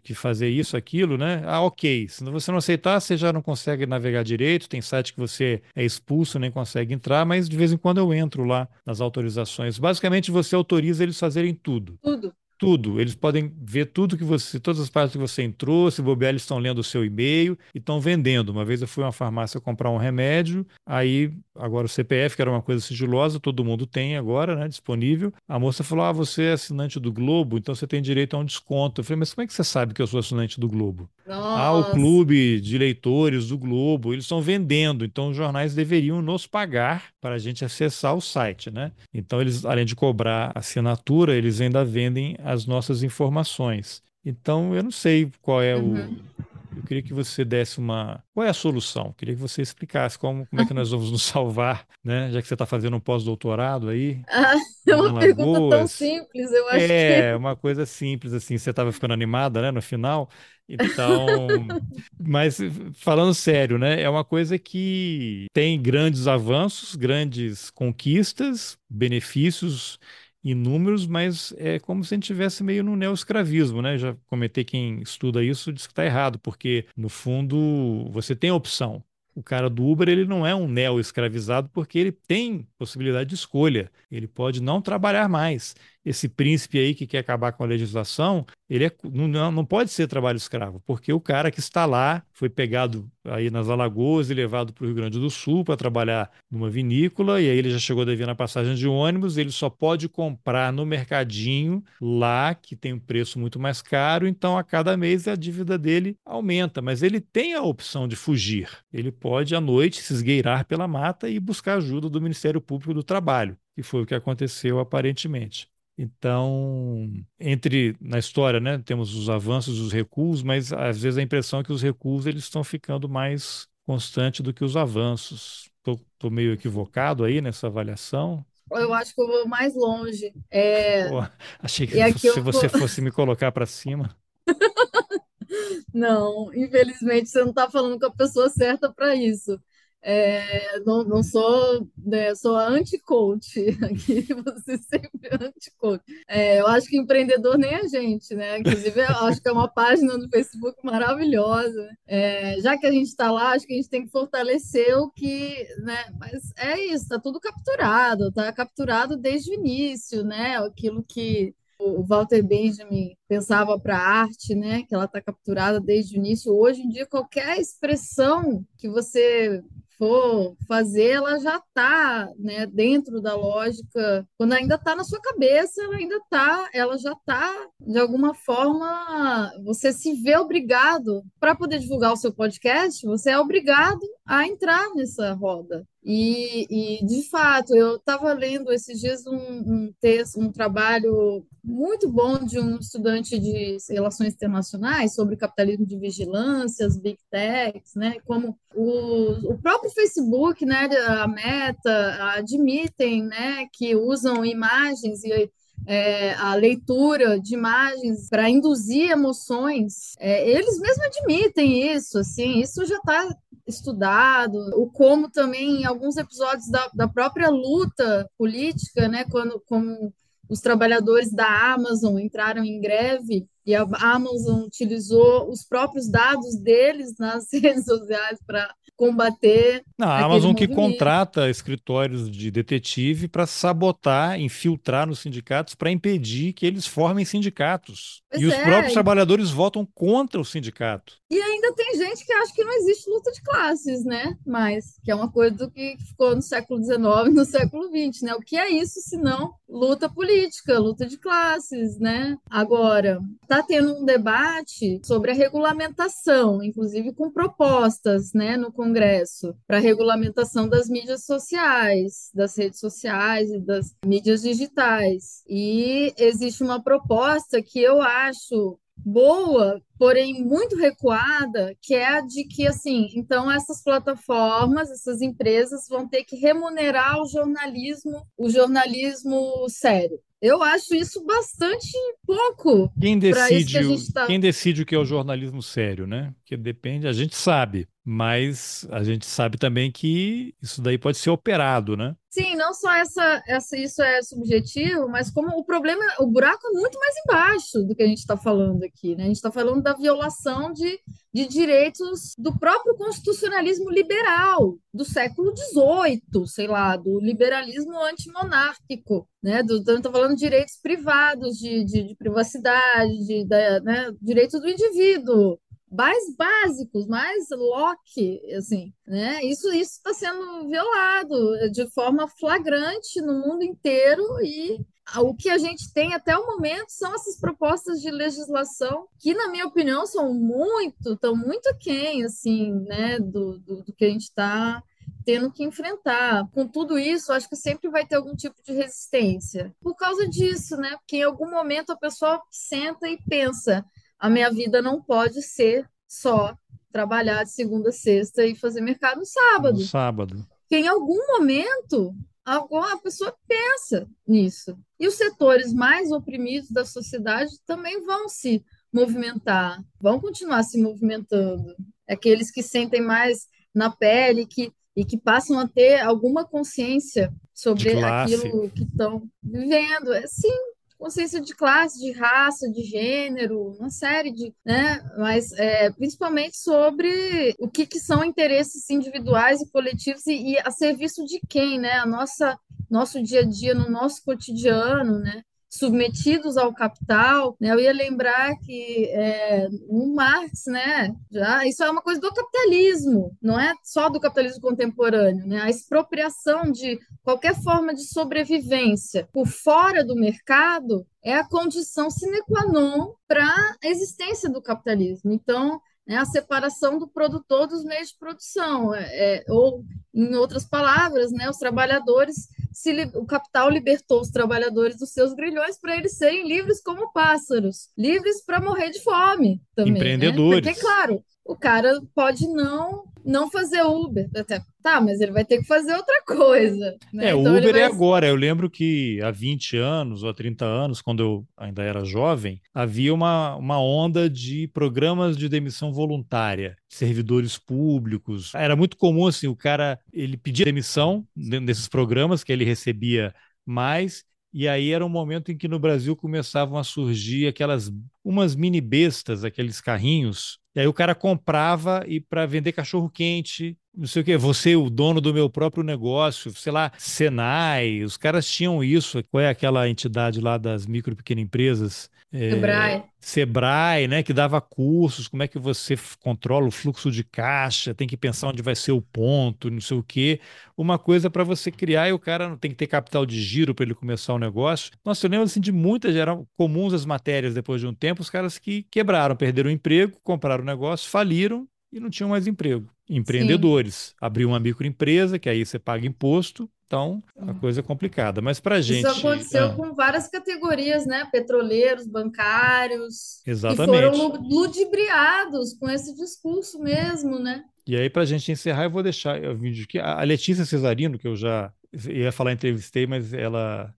que fazer isso, aquilo, né? Ah, ok. Se você não aceitar, você já não consegue navegar direito. Tem site que você é expulso, nem consegue entrar, mas de vez em quando eu entro lá nas autorizações. Basicamente, você autoriza eles fazerem tudo. Tudo tudo. Eles podem ver tudo que você, todas as partes que você entrou, se bobear, eles estão lendo o seu e-mail e estão vendendo. Uma vez eu fui a uma farmácia comprar um remédio, aí agora o CPF, que era uma coisa sigilosa, todo mundo tem agora, né, disponível. A moça falou: "Ah, você é assinante do Globo, então você tem direito a um desconto". Eu falei: "Mas como é que você sabe que eu sou assinante do Globo?". Nossa. Ah, o clube de leitores do Globo, eles estão vendendo, então os jornais deveriam nos pagar para a gente acessar o site, né? Então eles, além de cobrar assinatura, eles ainda vendem as nossas informações. Então, eu não sei qual é uhum. o. Eu queria que você desse uma. Qual é a solução? Eu queria que você explicasse como, como é que nós vamos nos salvar, né? Já que você está fazendo um pós-doutorado aí. [LAUGHS] Ah, é uma pergunta tão simples, eu acho É, que... uma coisa simples, assim. Você estava ficando animada, né, no final. Então, [LAUGHS] mas falando sério, né? É uma coisa que tem grandes avanços, grandes conquistas, benefícios inúmeros, mas é como se a gente estivesse meio no neoescravismo, né? Já comentei quem estuda isso diz que está errado, porque no fundo você tem a opção. O cara do Uber ele não é um neo-escravizado porque ele tem possibilidade de escolha. Ele pode não trabalhar mais. Esse príncipe aí que quer acabar com a legislação, ele é, não, não pode ser trabalho escravo, porque o cara que está lá foi pegado aí nas Alagoas e levado para o Rio Grande do Sul para trabalhar numa vinícola, e aí ele já chegou devendo a passagem de ônibus, ele só pode comprar no mercadinho lá, que tem um preço muito mais caro, então a cada mês a dívida dele aumenta, mas ele tem a opção de fugir. Ele pode à noite se esgueirar pela mata e buscar ajuda do Ministério Público do Trabalho, que foi o que aconteceu aparentemente. Então, entre na história, né, temos os avanços e os recuos, mas às vezes a impressão é que os recuos eles estão ficando mais constantes do que os avanços. Estou meio equivocado aí nessa avaliação. Eu acho que eu vou mais longe. É... Pô, achei que se você fosse me colocar para cima. [LAUGHS] Não, infelizmente você não está falando com a pessoa certa para isso. É, não, não sou, né, sou anti-coach [LAUGHS] aqui, você [LAUGHS] sempre anti-coach. É, eu acho que empreendedor nem a gente, né? Inclusive, eu acho que é uma página no Facebook maravilhosa. É, já que a gente está lá, acho que a gente tem que fortalecer o que, né? Mas é isso, está tudo capturado, está capturado desde o início, né? Aquilo que o Walter Benjamin pensava para a arte, né, que ela está capturada desde o início. Hoje em dia, qualquer expressão que você for fazer, ela já está né, dentro da lógica. Quando ainda está na sua cabeça, ela ainda está, ela já está, de alguma forma, você se vê obrigado, para poder divulgar o seu podcast, você é obrigado a entrar nessa roda. E, e, de fato, eu estava lendo esses dias um, um, texto, um trabalho muito bom de um estudante de relações internacionais sobre capitalismo de vigilância, as big techs, né? Como o, o próprio Facebook, né, a Meta, admitem, né, que usam imagens e é, a leitura de imagens para induzir emoções, é, eles mesmos admitem isso, assim, isso já está estudado, o como também em alguns episódios da, da própria luta política, né, quando como os trabalhadores da Amazon entraram em greve e a Amazon utilizou os próprios dados deles nas [LAUGHS] redes sociais para combater. Não, a Amazon que contrata escritórios de detetive para sabotar, infiltrar nos sindicatos para impedir que eles formem sindicatos. Pois e os é. próprios trabalhadores votam contra o sindicato. E ainda tem gente que acha que não existe luta de classes, né? Mas que é uma coisa do que ficou no século XIX no século XX, né? O que é isso se não luta política, luta de classes, né? Agora, está tendo um debate sobre a regulamentação, inclusive com propostas, né, no Congresso, para a regulamentação das mídias sociais, das redes sociais e das mídias digitais. E existe uma proposta que eu acho boa, porém muito recuada, que é a de que, assim, então essas plataformas, essas empresas vão ter que remunerar o jornalismo, o jornalismo sério. Eu acho isso bastante pouco. Quem decide, que tá... quem decide o que é o jornalismo sério, né? Que depende, a gente sabe, mas a gente sabe também que isso daí pode ser operado, né? Sim, não só essa, essa isso é subjetivo, mas como o problema, o buraco é muito mais embaixo do que a gente está falando aqui, né? A gente está falando da violação de, de direitos do próprio constitucionalismo liberal do século XVIII, sei lá, do liberalismo antimonárquico, né? Do, então, estou falando de direitos privados, de, de, de privacidade, de, de né? direitos do indivíduo, mais básicos, mais Locke, assim, né? Isso isso está sendo violado de forma flagrante no mundo inteiro e o que a gente tem até o momento são essas propostas de legislação que, na minha opinião, são muito, estão muito aquém, assim, né, do, do, do que a gente está tendo que enfrentar. Com tudo isso, acho que sempre vai ter algum tipo de resistência. Por causa disso, né? Porque em algum momento a pessoa senta e pensa: a minha vida não pode ser só trabalhar de segunda a sexta e fazer mercado no sábado. No sábado. Porque em algum momento a pessoa pensa nisso. E os setores mais oprimidos da sociedade também vão se movimentar, vão continuar se movimentando. Aqueles que sentem mais na pele que, e que passam a ter alguma consciência sobre aquilo que estão vivendo. É, sim, consciência de classe, de raça, de gênero, uma série de, né? Mas é, principalmente sobre o que, que são interesses individuais e coletivos e, e, a serviço de quem, né? A nossa nosso dia a dia, no nosso cotidiano, né? Submetidos ao capital, né? Eu ia lembrar que é, o Marx, né? Já isso é uma coisa do capitalismo, não é só do capitalismo contemporâneo, né? A expropriação de qualquer forma de sobrevivência por fora do mercado é a condição sine qua non para a existência do capitalismo. Então, né, a separação do produtor dos meios de produção, é, é ou, em outras palavras, né, os trabalhadores se, o capital libertou os trabalhadores dos seus grilhões para eles serem livres como pássaros, livres para morrer de fome também. Empreendedores. Né? Porque, claro, o cara pode não não fazer Uber. Até, tá, mas ele vai ter que fazer outra coisa. Né? É, então, o Uber é vai... é agora. Eu lembro que há 20 anos ou há 30 anos, quando eu ainda era jovem, havia uma, uma onda de programas de demissão voluntária, servidores públicos. Era muito comum assim, o cara ele pedia demissão dentro desses programas que ele recebia mais e aí era um momento em que no Brasil começavam a surgir aquelas umas mini bestas, aqueles carrinhos. E aí o cara comprava e para vender cachorro quente, não sei o que, você o dono do meu próprio negócio, sei lá, Senai, os caras tinham isso. Qual é aquela entidade lá das micro e pequenas empresas? É, Sebrae. Sebrae, né, que dava cursos, como é que você controla o fluxo de caixa, tem que pensar onde vai ser o ponto, não sei o quê. Uma coisa para você criar e o cara não tem que ter capital de giro para ele começar o negócio. Nossa, eu lembro assim, de muitas, eram comuns as matérias depois de um tempo, os caras que quebraram, perderam o emprego, compraram o negócio, faliram e não tinham mais emprego. Empreendedores. Sim. Abriu uma microempresa, que aí você paga imposto, então, a coisa é complicada. Mas para a gente. Isso aconteceu ah, com várias categorias, né? Petroleiros, bancários. Exatamente. Que foram ludibriados com esse discurso mesmo, né? E aí, para a gente encerrar, eu vou deixar o vídeo aqui. A Letícia Cesarino, que eu já ia falar entrevistei, mas ela.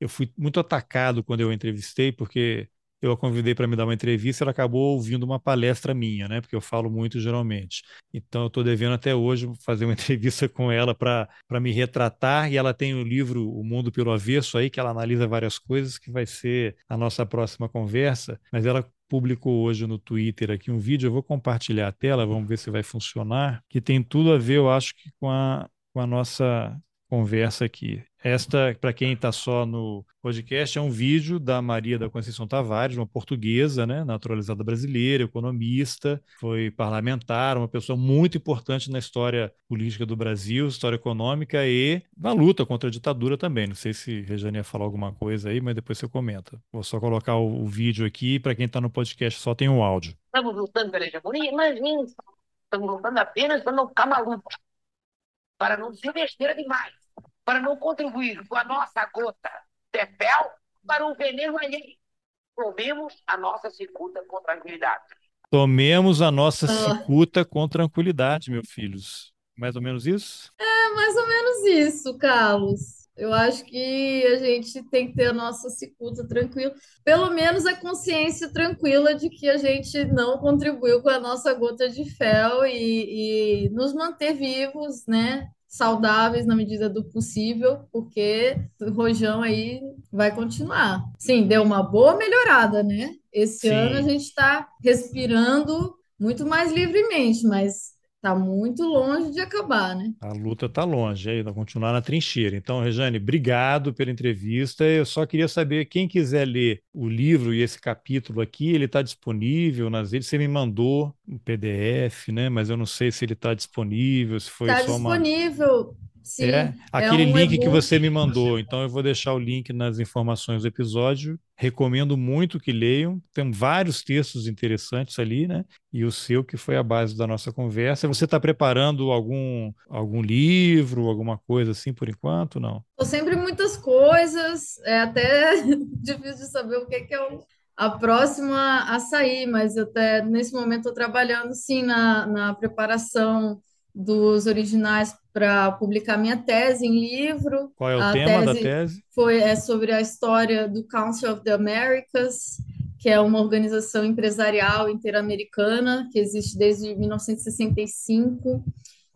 Eu fui muito atacado quando eu entrevistei, porque eu a convidei para me dar uma entrevista, ela acabou ouvindo uma palestra minha, né? Porque eu falo muito geralmente. Então eu estou devendo até hoje fazer uma [LAUGHS] entrevista com ela para me retratar. E ela tem o livro O Mundo pelo Avesso aí, que ela analisa várias coisas, que vai ser a nossa próxima conversa. Mas ela publicou hoje no Twitter aqui um vídeo, eu vou compartilhar a tela, vamos ver se vai funcionar, que tem tudo a ver, eu acho que com a, com a nossa conversa aqui. Esta, para quem está só no podcast, é um vídeo da Maria da Conceição Tavares, uma portuguesa, né, naturalizada brasileira, economista, foi parlamentar, uma pessoa muito importante na história política do Brasil, história econômica e na luta contra a ditadura também. Não sei se Rejane ia falar alguma coisa aí, mas depois você comenta. Vou só colocar o, o vídeo aqui, para quem está no podcast só tem o áudio. Estamos lutando pela hegemonia? Imagina, estamos lutando apenas para não ficar maluco, para não ser besteira demais para não contribuir com a nossa gota de fel para o veneno alheio. Tomemos a nossa cicuta com tranquilidade. Tomemos a nossa ah. cicuta com tranquilidade, meus filhos. Mais ou menos isso? É, mais ou menos isso, Carlos. Eu acho que a gente tem que ter a nossa cicuta tranquila, pelo menos a consciência tranquila de que a gente não contribuiu com a nossa gota de fel e, e nos manter vivos, né? saudáveis na medida do possível, porque o rojão aí vai continuar. Sim, deu uma boa melhorada, né? Esse Sim. ano a gente está respirando muito mais livremente, mas Está muito longe de acabar, né? A luta está longe, ainda continuar na trincheira. Então, Rejane, obrigado pela entrevista. Eu só queria saber, quem quiser ler o livro e esse capítulo aqui, ele está disponível nas redes. Você me mandou um PDF, né? Mas eu não sei se ele está disponível, se foi tá só uma... disponível. Sim, é aquele é um link que você me mandou. Então eu vou deixar o link nas informações do episódio. Recomendo muito que leiam. Tem vários textos interessantes ali, né? E o seu que foi a base da nossa conversa. Você está preparando algum algum livro, alguma coisa assim por enquanto? Não? Estou sempre muitas coisas. É até [LAUGHS] difícil de saber o que, que é a próxima a sair, mas até nesse momento estou trabalhando sim na, na preparação dos originais para publicar minha tese em livro. Qual é o a tema tese da tese? Foi é sobre a história do Council of the Americas, que é uma organização empresarial interamericana que existe desde 1965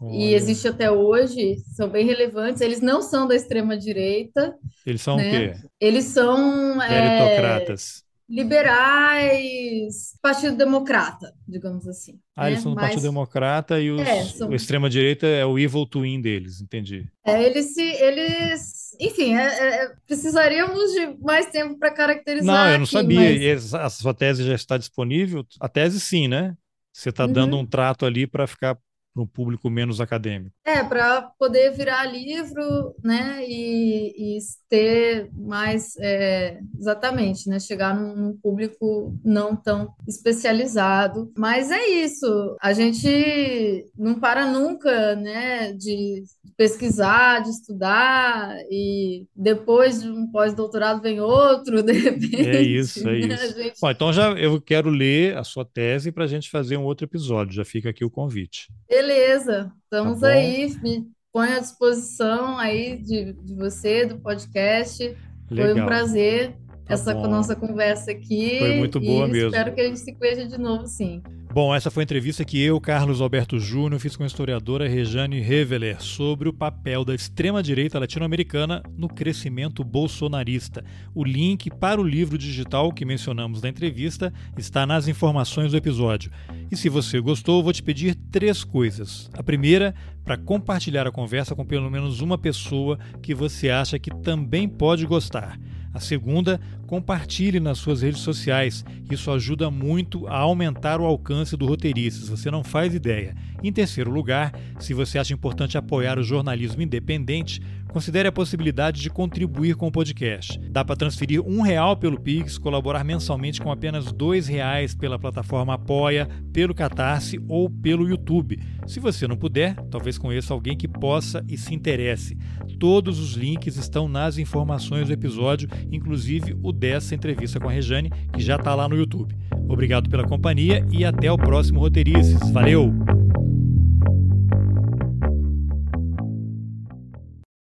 Olha. e existe até hoje. São bem relevantes. Eles não são da extrema direita. Eles são né? o quê? Eles são meritocratas. É liberais, Partido Democrata, digamos assim. Ah, né? eles são do Partido Democrata e os, é, são... o extrema-direita é o evil twin deles, entendi. É, eles se, eles enfim, é, é, precisaríamos de mais tempo para caracterizar. Não, eu não aqui, sabia. mas... A sua tese já está disponível? A tese sim, né? Você está uhum. dando um trato ali para ficar para um público menos acadêmico. É, para poder virar livro, né, e, e ter mais, é, exatamente, né, chegar num, num, público não tão especializado. Mas é isso, a gente não para nunca, né, de pesquisar, de estudar, e depois de um pós-doutorado vem outro, [LAUGHS] de repente. É isso, é né, isso. Gente... Bom, então já eu quero ler a sua tese para a gente fazer um outro episódio, já fica aqui o convite. Beleza, estamos tá aí. Me ponho à disposição aí de, de você, do podcast. Legal. Foi um prazer tá essa bom. nossa conversa aqui. Foi muito boa mesmo. Espero que a gente se veja de novo, sim. Bom, essa foi a entrevista que eu, Carlos Alberto Júnior, fiz com a historiadora Rejane Reveler sobre o papel da extrema-direita latino-americana no crescimento bolsonarista. O link para o livro digital que mencionamos na entrevista está nas informações do episódio. E se você gostou, vou te pedir três coisas. A primeira, para compartilhar a conversa com pelo menos uma pessoa que você acha que também pode gostar. A segunda, compartilhe nas suas redes sociais. Isso ajuda muito a aumentar o alcance do Roteiristas, você não faz ideia. Em terceiro lugar, se você acha importante apoiar o jornalismo independente, considere a possibilidade de contribuir com o podcast. Dá para transferir um real pelo Pix, colaborar mensalmente com apenas dois reais pela plataforma Apoia, pelo Catarse ou pelo YouTube. Se você não puder, talvez conheça alguém que possa e se interesse. Todos os links estão nas informações do episódio, inclusive o dessa entrevista com a Rejane, que já está lá no YouTube. Obrigado pela companhia e até o próximo Roteirices. Valeu!